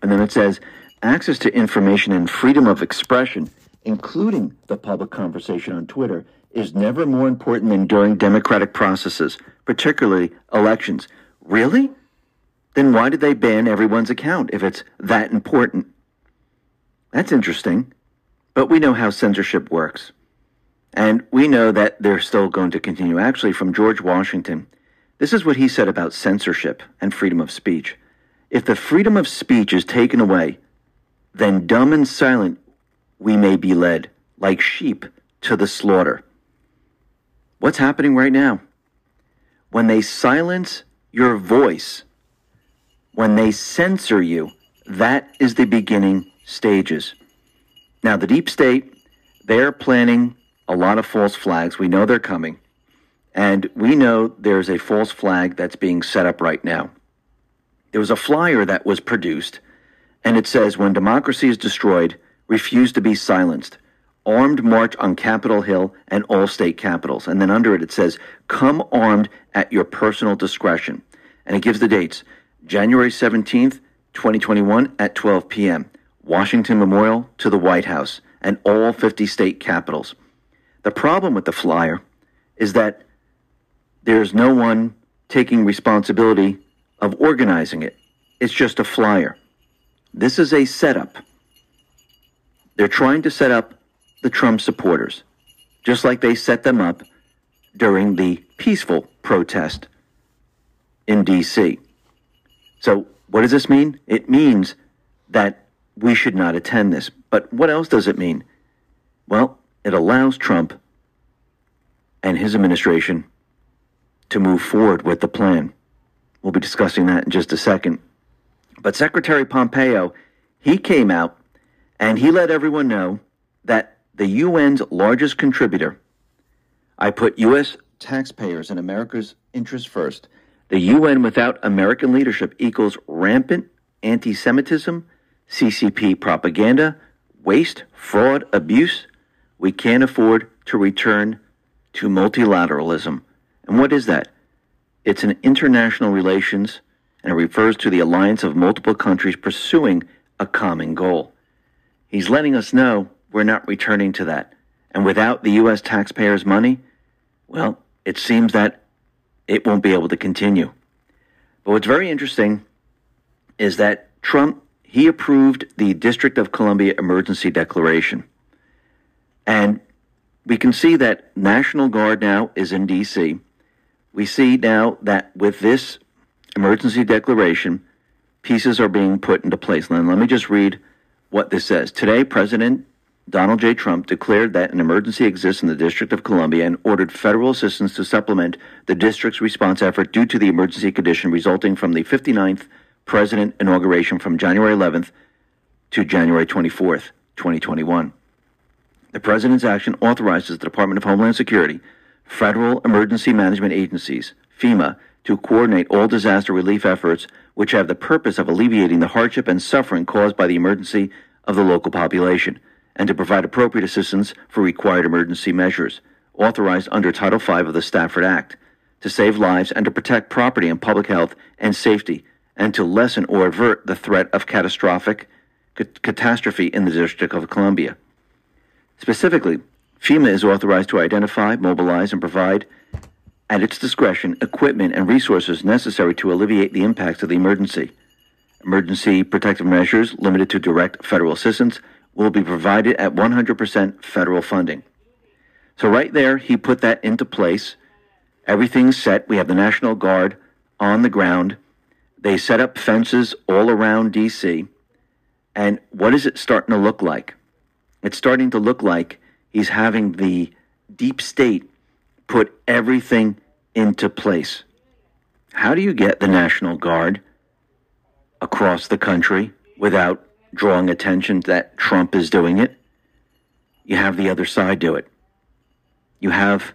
And then it says access to information and freedom of expression, including the public conversation on Twitter, is never more important than during democratic processes, particularly elections. Really? Then why did they ban everyone's account if it's that important? That's interesting. But we know how censorship works. And we know that they're still going to continue. Actually, from George Washington, this is what he said about censorship and freedom of speech. If the freedom of speech is taken away, then dumb and silent we may be led, like sheep, to the slaughter. What's happening right now? When they silence your voice, when they censor you, that is the beginning stages. Now, the deep state, they're planning a lot of false flags. We know they're coming. And we know there's a false flag that's being set up right now. There was a flyer that was produced, and it says, When democracy is destroyed, refuse to be silenced. Armed march on Capitol Hill and all state capitals. And then under it, it says, Come armed at your personal discretion. And it gives the dates January 17th, 2021 at 12 p.m. Washington Memorial to the White House and all 50 state capitals. The problem with the flyer is that there's no one taking responsibility of organizing it. It's just a flyer. This is a setup. They're trying to set up the Trump supporters, just like they set them up during the peaceful protest in D.C. So, what does this mean? It means that we should not attend this. But what else does it mean? Well, it allows Trump and his administration to move forward with the plan. We'll be discussing that in just a second. But Secretary Pompeo, he came out and he let everyone know that the UN's largest contributor, I put U.S. taxpayers and America's interests first. The UN without American leadership equals rampant anti Semitism, CCP propaganda, waste, fraud, abuse, we can't afford to return to multilateralism. And what is that? It's an international relations and it refers to the alliance of multiple countries pursuing a common goal. He's letting us know we're not returning to that. And without the U.S. taxpayers' money, well, it seems that it won't be able to continue. But what's very interesting is that Trump he approved the District of Columbia Emergency Declaration. And we can see that National Guard now is in D.C. We see now that with this emergency declaration, pieces are being put into place. And let me just read what this says. Today, President Donald J. Trump declared that an emergency exists in the District of Columbia and ordered federal assistance to supplement the district's response effort due to the emergency condition resulting from the 59th president inauguration from January 11th to January 24th, 2021. The president's action authorizes the Department of Homeland Security, federal emergency management agencies, FEMA, to coordinate all disaster relief efforts which have the purpose of alleviating the hardship and suffering caused by the emergency of the local population, and to provide appropriate assistance for required emergency measures, authorized under Title V of the Stafford Act, to save lives and to protect property and public health and safety and to lessen or avert the threat of catastrophic catastrophe in the District of Columbia. Specifically, FEMA is authorized to identify, mobilize, and provide at its discretion, equipment and resources necessary to alleviate the impacts of the emergency. Emergency protective measures limited to direct federal assistance will be provided at 100% federal funding. So, right there, he put that into place. Everything's set. We have the National Guard on the ground. They set up fences all around D.C. And what is it starting to look like? It's starting to look like he's having the deep state put everything into place. How do you get the National Guard across the country without drawing attention that Trump is doing it? You have the other side do it. You have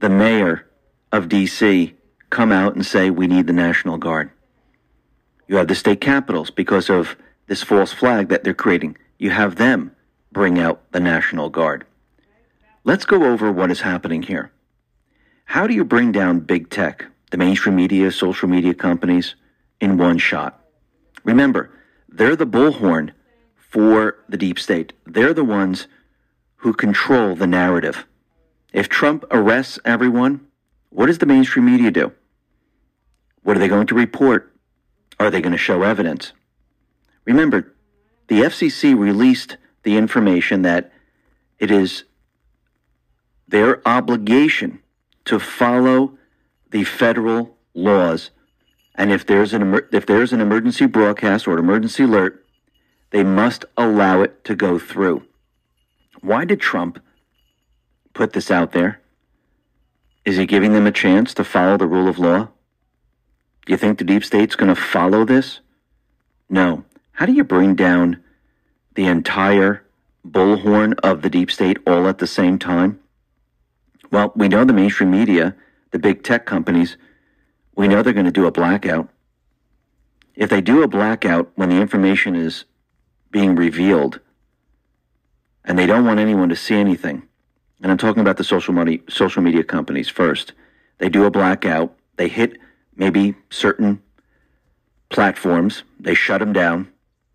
the mayor of D.C. come out and say, we need the National Guard. You have the state capitals because of this false flag that they're creating. You have them bring out the National Guard. Let's go over what is happening here. How do you bring down big tech, the mainstream media, social media companies, in one shot? Remember, they're the bullhorn for the deep state. They're the ones who control the narrative. If Trump arrests everyone, what does the mainstream media do? What are they going to report? Are they going to show evidence? Remember, the FCC released the information that it is their obligation to follow the federal laws. And if there's an emer- if there's an emergency broadcast or an emergency alert, they must allow it to go through. Why did Trump put this out there? Is he giving them a chance to follow the rule of law? Do you think the deep state's going to follow this? No. How do you bring down the entire bullhorn of the deep state all at the same time? Well, we know the mainstream media, the big tech companies, we know they're going to do a blackout. If they do a blackout when the information is being revealed and they don't want anyone to see anything, and I'm talking about the social, money, social media companies first, they do a blackout, they hit maybe certain platforms, they shut them down.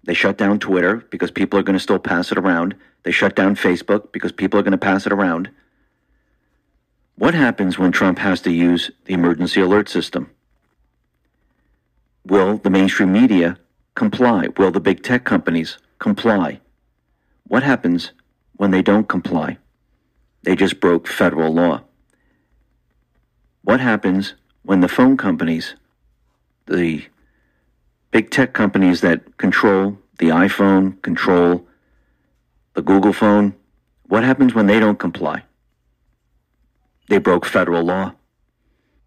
They shut down Twitter because people are going to still pass it around. They shut down Facebook because people are going to pass it around. What happens when Trump has to use the emergency alert system? Will the mainstream media comply? Will the big tech companies comply? What happens when they don't comply? They just broke federal law. What happens when the phone companies, the big tech companies that control the iPhone, control the Google phone, what happens when they don't comply? They broke federal law.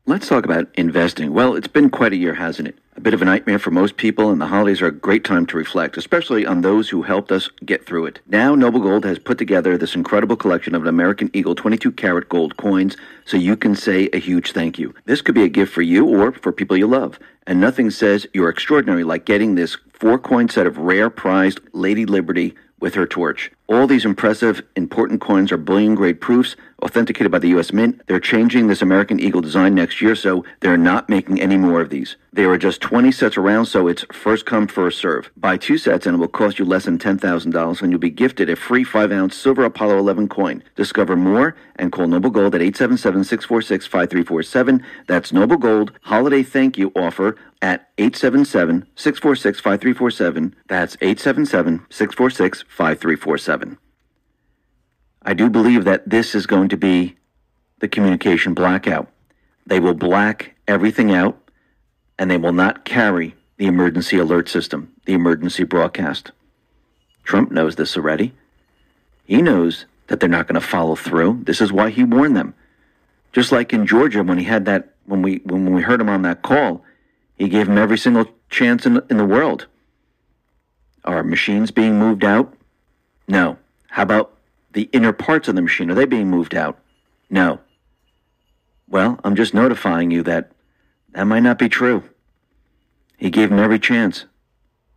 Let's talk about investing. Well, it's been quite a year, hasn't it? A bit of a nightmare for most people, and the holidays are a great time to reflect, especially on those who helped us get through it. Now, Noble Gold has put together this incredible collection of American Eagle 22 karat gold coins so you can say a huge thank you. This could be a gift for you or for people you love. And nothing says you're extraordinary like getting this four coin set of rare prized Lady Liberty with her torch. All these impressive, important coins are bullion grade proofs authenticated by the U.S. Mint. They're changing this American Eagle design next year, so they're not making any more of these. There are just 20 sets around, so it's first come, first serve. Buy two sets and it will cost you less than $10,000, and you'll be gifted a free 5 ounce silver Apollo 11 coin. Discover more and call Noble Gold at 877 646 5347. That's Noble Gold Holiday Thank You offer at 877 646 5347. That's 877 646 5347. I do believe that this is going to be the communication blackout. They will black everything out and they will not carry the emergency alert system, the emergency broadcast. Trump knows this already. He knows that they're not going to follow through. This is why he warned them. Just like in Georgia when he had that when we when we heard him on that call, he gave him every single chance in, in the world. Are machines being moved out? No. How about the inner parts of the machine? Are they being moved out? No. Well, I'm just notifying you that that might not be true. He gave him every chance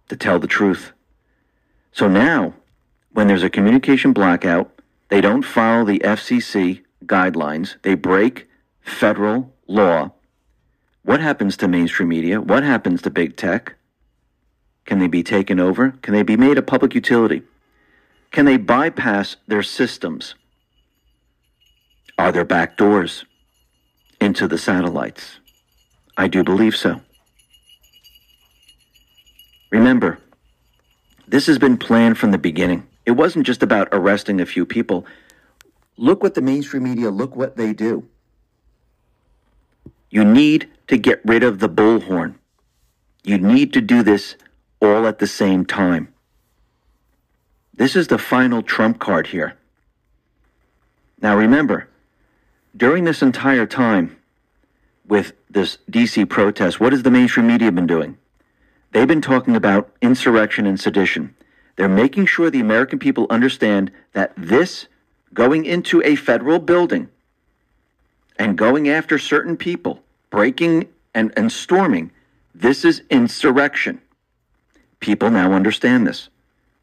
to tell the truth. So now, when there's a communication blackout, they don't follow the FCC guidelines, they break federal law. What happens to mainstream media? What happens to big tech? Can they be taken over? Can they be made a public utility? Can they bypass their systems? Are there back doors? into the satellites. I do believe so. Remember, this has been planned from the beginning. It wasn't just about arresting a few people. Look what the mainstream media, look what they do. You need to get rid of the bullhorn. You need to do this all at the same time. This is the final trump card here. Now remember, during this entire time with this DC protest, what has the mainstream media been doing? They've been talking about insurrection and sedition. They're making sure the American people understand that this going into a federal building and going after certain people, breaking and, and storming, this is insurrection. People now understand this.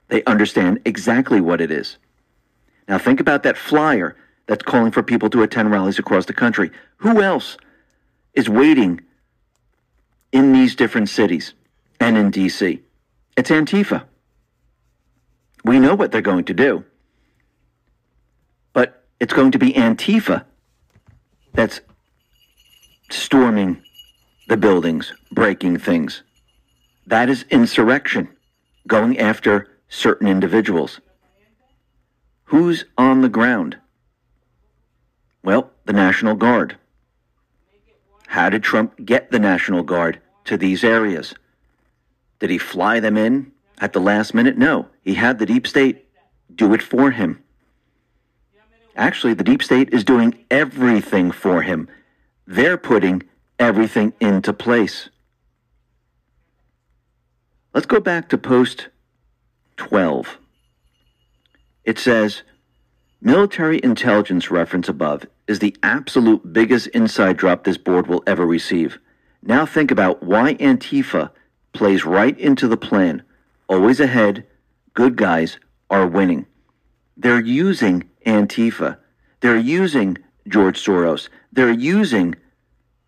They understand exactly what it is. Now, think about that flyer that's calling for people to attend rallies across the country. Who else is waiting in these different cities and in D.C.? It's Antifa. We know what they're going to do. But it's going to be Antifa that's storming the buildings, breaking things. That is insurrection, going after certain individuals. Who's on the ground? Well, the National Guard. How did Trump get the National Guard to these areas? Did he fly them in at the last minute? No. He had the deep state do it for him. Actually, the deep state is doing everything for him. They're putting everything into place. Let's go back to post 12. It says, Military intelligence reference above is the absolute biggest inside drop this board will ever receive. Now think about why Antifa plays right into the plan. Always ahead, good guys are winning. They're using Antifa. They're using George Soros. They're using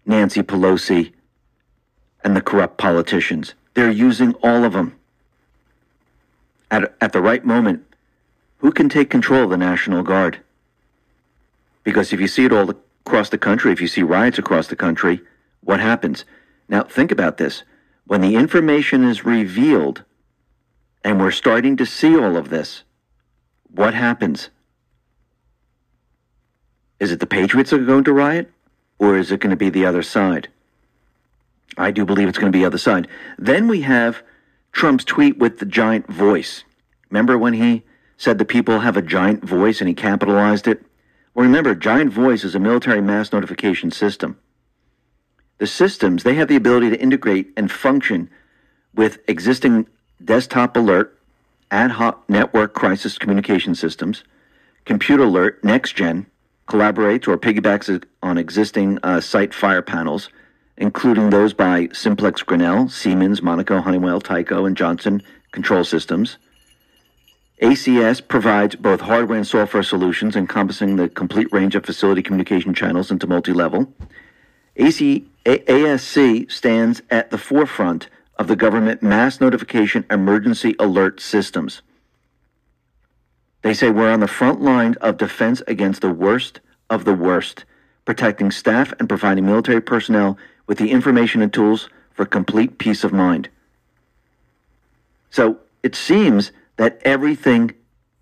Nancy Pelosi and the corrupt politicians. They're using all of them. At, at the right moment, who can take control of the National Guard? Because if you see it all across the country, if you see riots across the country, what happens? Now, think about this. When the information is revealed, and we're starting to see all of this, what happens? Is it the Patriots that are going to riot, or is it going to be the other side? I do believe it's going to be the other side. Then we have Trump's tweet with the giant voice. Remember when he said the people have a giant voice and he capitalized it? Well, remember, giant voice is a military mass notification system. The systems, they have the ability to integrate and function with existing desktop alert, ad hoc network crisis communication systems, compute alert, next gen, collaborates or piggybacks on existing uh, site fire panels, including those by Simplex Grinnell, Siemens, Monaco, Honeywell, Tyco, and Johnson Control Systems. ACS provides both hardware and software solutions encompassing the complete range of facility communication channels into multi level. AC, ASC stands at the forefront of the government mass notification emergency alert systems. They say we're on the front line of defense against the worst of the worst, protecting staff and providing military personnel with the information and tools for complete peace of mind. So it seems that everything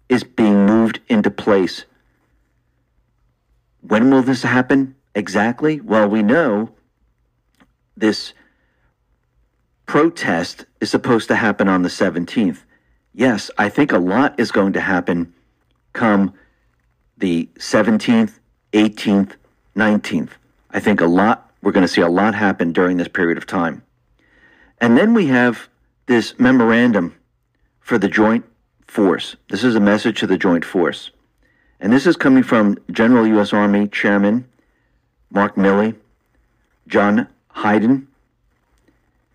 is being moved into place. When will this happen exactly? Well, we know this protest is supposed to happen on the 17th. Yes, I think a lot is going to happen come the 17th, 18th, 19th. I think a lot, we're going to see a lot happen during this period of time. And then we have this memorandum for the Joint Force. This is a message to the Joint Force. And this is coming from General U.S. Army Chairman Mark Milley, John Hyten,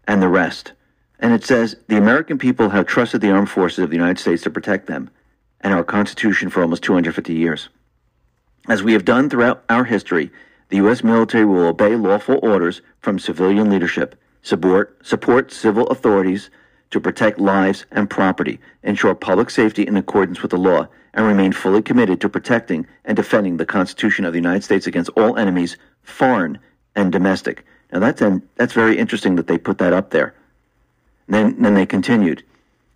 and the rest. And it says the American people have trusted the armed forces of the United States to protect them and our Constitution for almost 250 years. As we have done throughout our history, the U.S. military will obey lawful orders from civilian leadership, support, support civil authorities, to protect lives and property, ensure public safety in accordance with the law, and remain fully committed to protecting and defending the Constitution of the United States against all enemies, foreign and domestic. Now that's an, that's very interesting that they put that up there. Then then they continued.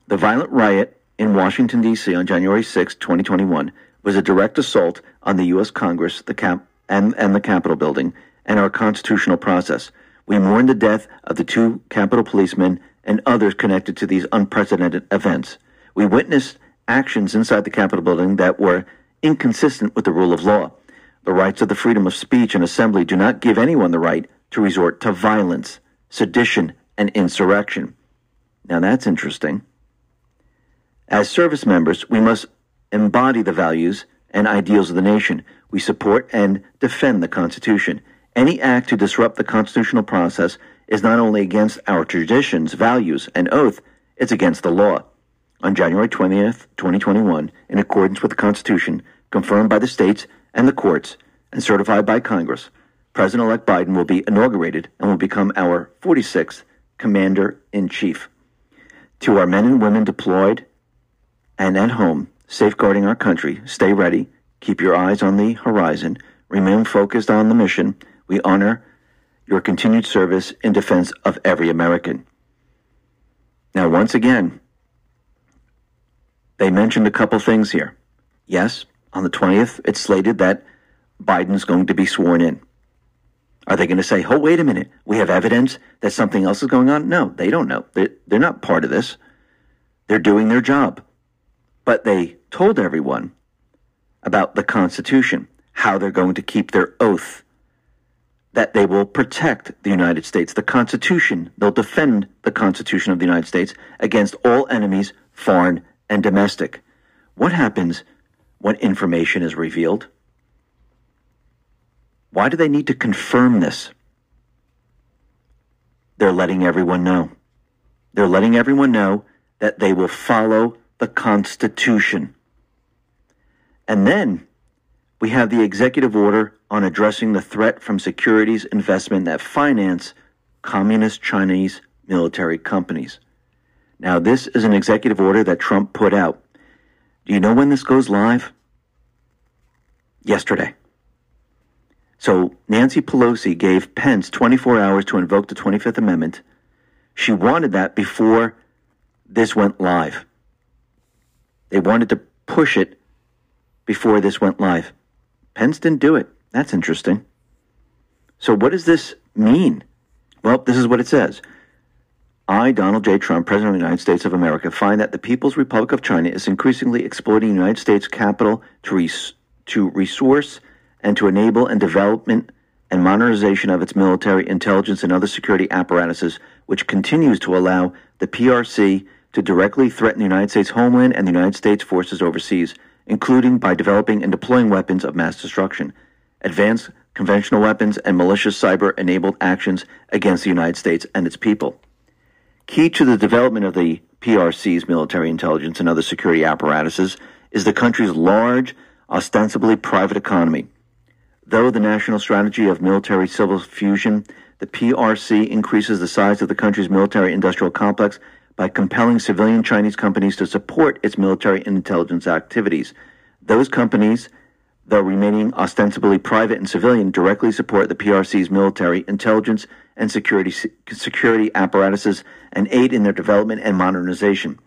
The violent riot in Washington D.C. on January 6, 2021 was a direct assault on the U.S. Congress, the cap and, and the Capitol building and our constitutional process. We mourn the death of the two Capitol policemen and others connected to these unprecedented events. We witnessed actions inside the Capitol building that were inconsistent with the rule of law. The rights of the freedom of speech and assembly do not give anyone the right to resort to violence, sedition, and insurrection. Now that's interesting. As service members, we must embody the values and ideals of the nation. We support and defend the Constitution. Any act to disrupt the constitutional process is not only against our traditions, values, and oath, it's against the law. On January 20th, 2021, in accordance with the Constitution, confirmed by the states and the courts, and certified by Congress, President elect Biden will be inaugurated and will become our 46th Commander in Chief. To our men and women deployed and at home, safeguarding our country, stay ready, keep your eyes on the horizon, remain focused on the mission. We honor your continued service in defense of every American. Now, once again, they mentioned a couple things here. Yes, on the 20th, it's slated that Biden's going to be sworn in. Are they going to say, oh, wait a minute, we have evidence that something else is going on? No, they don't know. They're, they're not part of this. They're doing their job. But they told everyone about the Constitution, how they're going to keep their oath, that they will protect the United States, the Constitution. They'll defend the Constitution of the United States against all enemies, foreign and domestic. What happens when information is revealed? Why do they need to confirm this? They're letting everyone know. They're letting everyone know that they will follow the Constitution. And then we have the executive order on addressing the threat from securities investment that finance communist Chinese military companies. Now, this is an executive order that Trump put out. Do you know when this goes live? Yesterday. So Nancy Pelosi gave Pence 24 hours to invoke the 25th Amendment. She wanted that before this went live. They wanted to push it before this went live. Pence didn't do it. That's interesting. So, what does this mean? Well, this is what it says. I, Donald J. Trump, President of the United States of America, find that the People's Republic of China is increasingly exploiting United States capital to, res- to resource and to enable and development and modernization of its military, intelligence, and other security apparatuses, which continues to allow the PRC to directly threaten the United States homeland and the United States forces overseas, including by developing and deploying weapons of mass destruction, advanced conventional weapons, and malicious cyber enabled actions against the United States and its people. Key to the development of the PRC's military intelligence and other security apparatuses is the country's large, ostensibly private economy Though the national strategy of military civil fusion, the PRC increases the size of the country's military industrial complex by compelling civilian Chinese companies to support its military and intelligence activities. Those companies, though remaining ostensibly private and civilian, directly support the PRC's military, intelligence, and security, security apparatuses and aid in their development and modernization.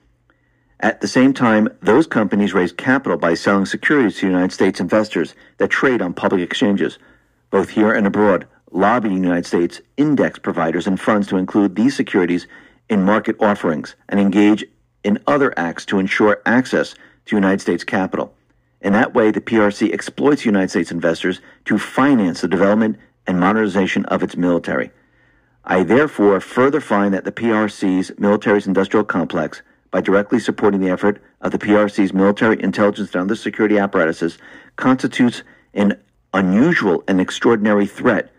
At the same time, those companies raise capital by selling securities to United States investors that trade on public exchanges, both here and abroad, lobbying United States index providers and funds to include these securities in market offerings and engage in other acts to ensure access to United States capital. In that way, the PRC exploits United States investors to finance the development and modernization of its military. I therefore further find that the PRC's military industrial complex by directly supporting the effort of the PRC's military intelligence and other security apparatuses constitutes an unusual and extraordinary threat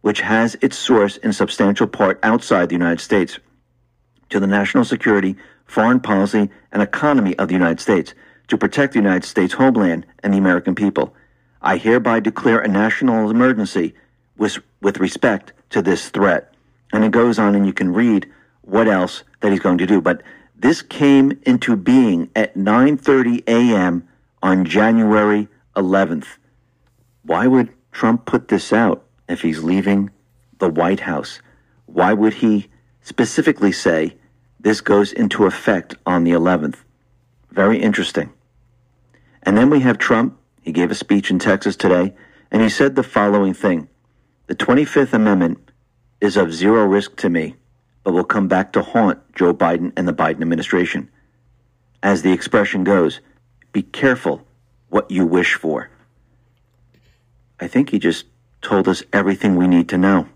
which has its source in substantial part outside the United States to the national security, foreign policy, and economy of the United States to protect the United States homeland and the American people. I hereby declare a national emergency with, with respect to this threat. And it goes on, and you can read what else that he's going to do. But this came into being at 9:30 a.m. on January 11th. Why would Trump put this out? if he's leaving the White House, why would he specifically say this goes into effect on the 11th? Very interesting. And then we have Trump. He gave a speech in Texas today, and he said the following thing The 25th Amendment is of zero risk to me, but will come back to haunt Joe Biden and the Biden administration. As the expression goes, be careful what you wish for. I think he just told us everything we need to know.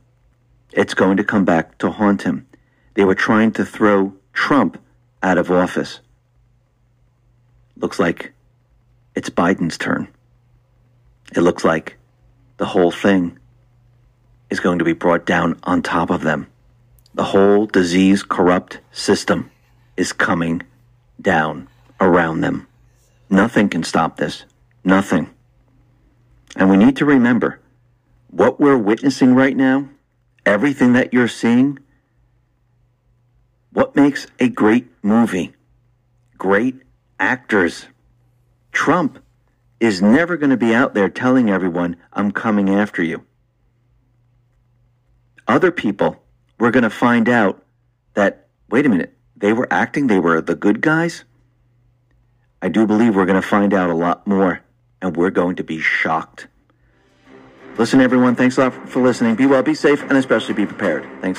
It's going to come back to haunt him. They were trying to throw Trump out of office. Looks like it's Biden's turn. It looks like the whole thing is going to be brought down on top of them. The whole disease corrupt system is coming down around them. Nothing can stop this. Nothing. And we need to remember what we're witnessing right now, everything that you're seeing, what makes a great movie? Great actors. Trump is never going to be out there telling everyone, I'm coming after you. Other people, we're going to find out that, wait a minute, they were acting, they were the good guys. I do believe we're going to find out a lot more, and we're going to be shocked. Listen, everyone, thanks a lot for listening. Be well, be safe, and especially be prepared. Thanks.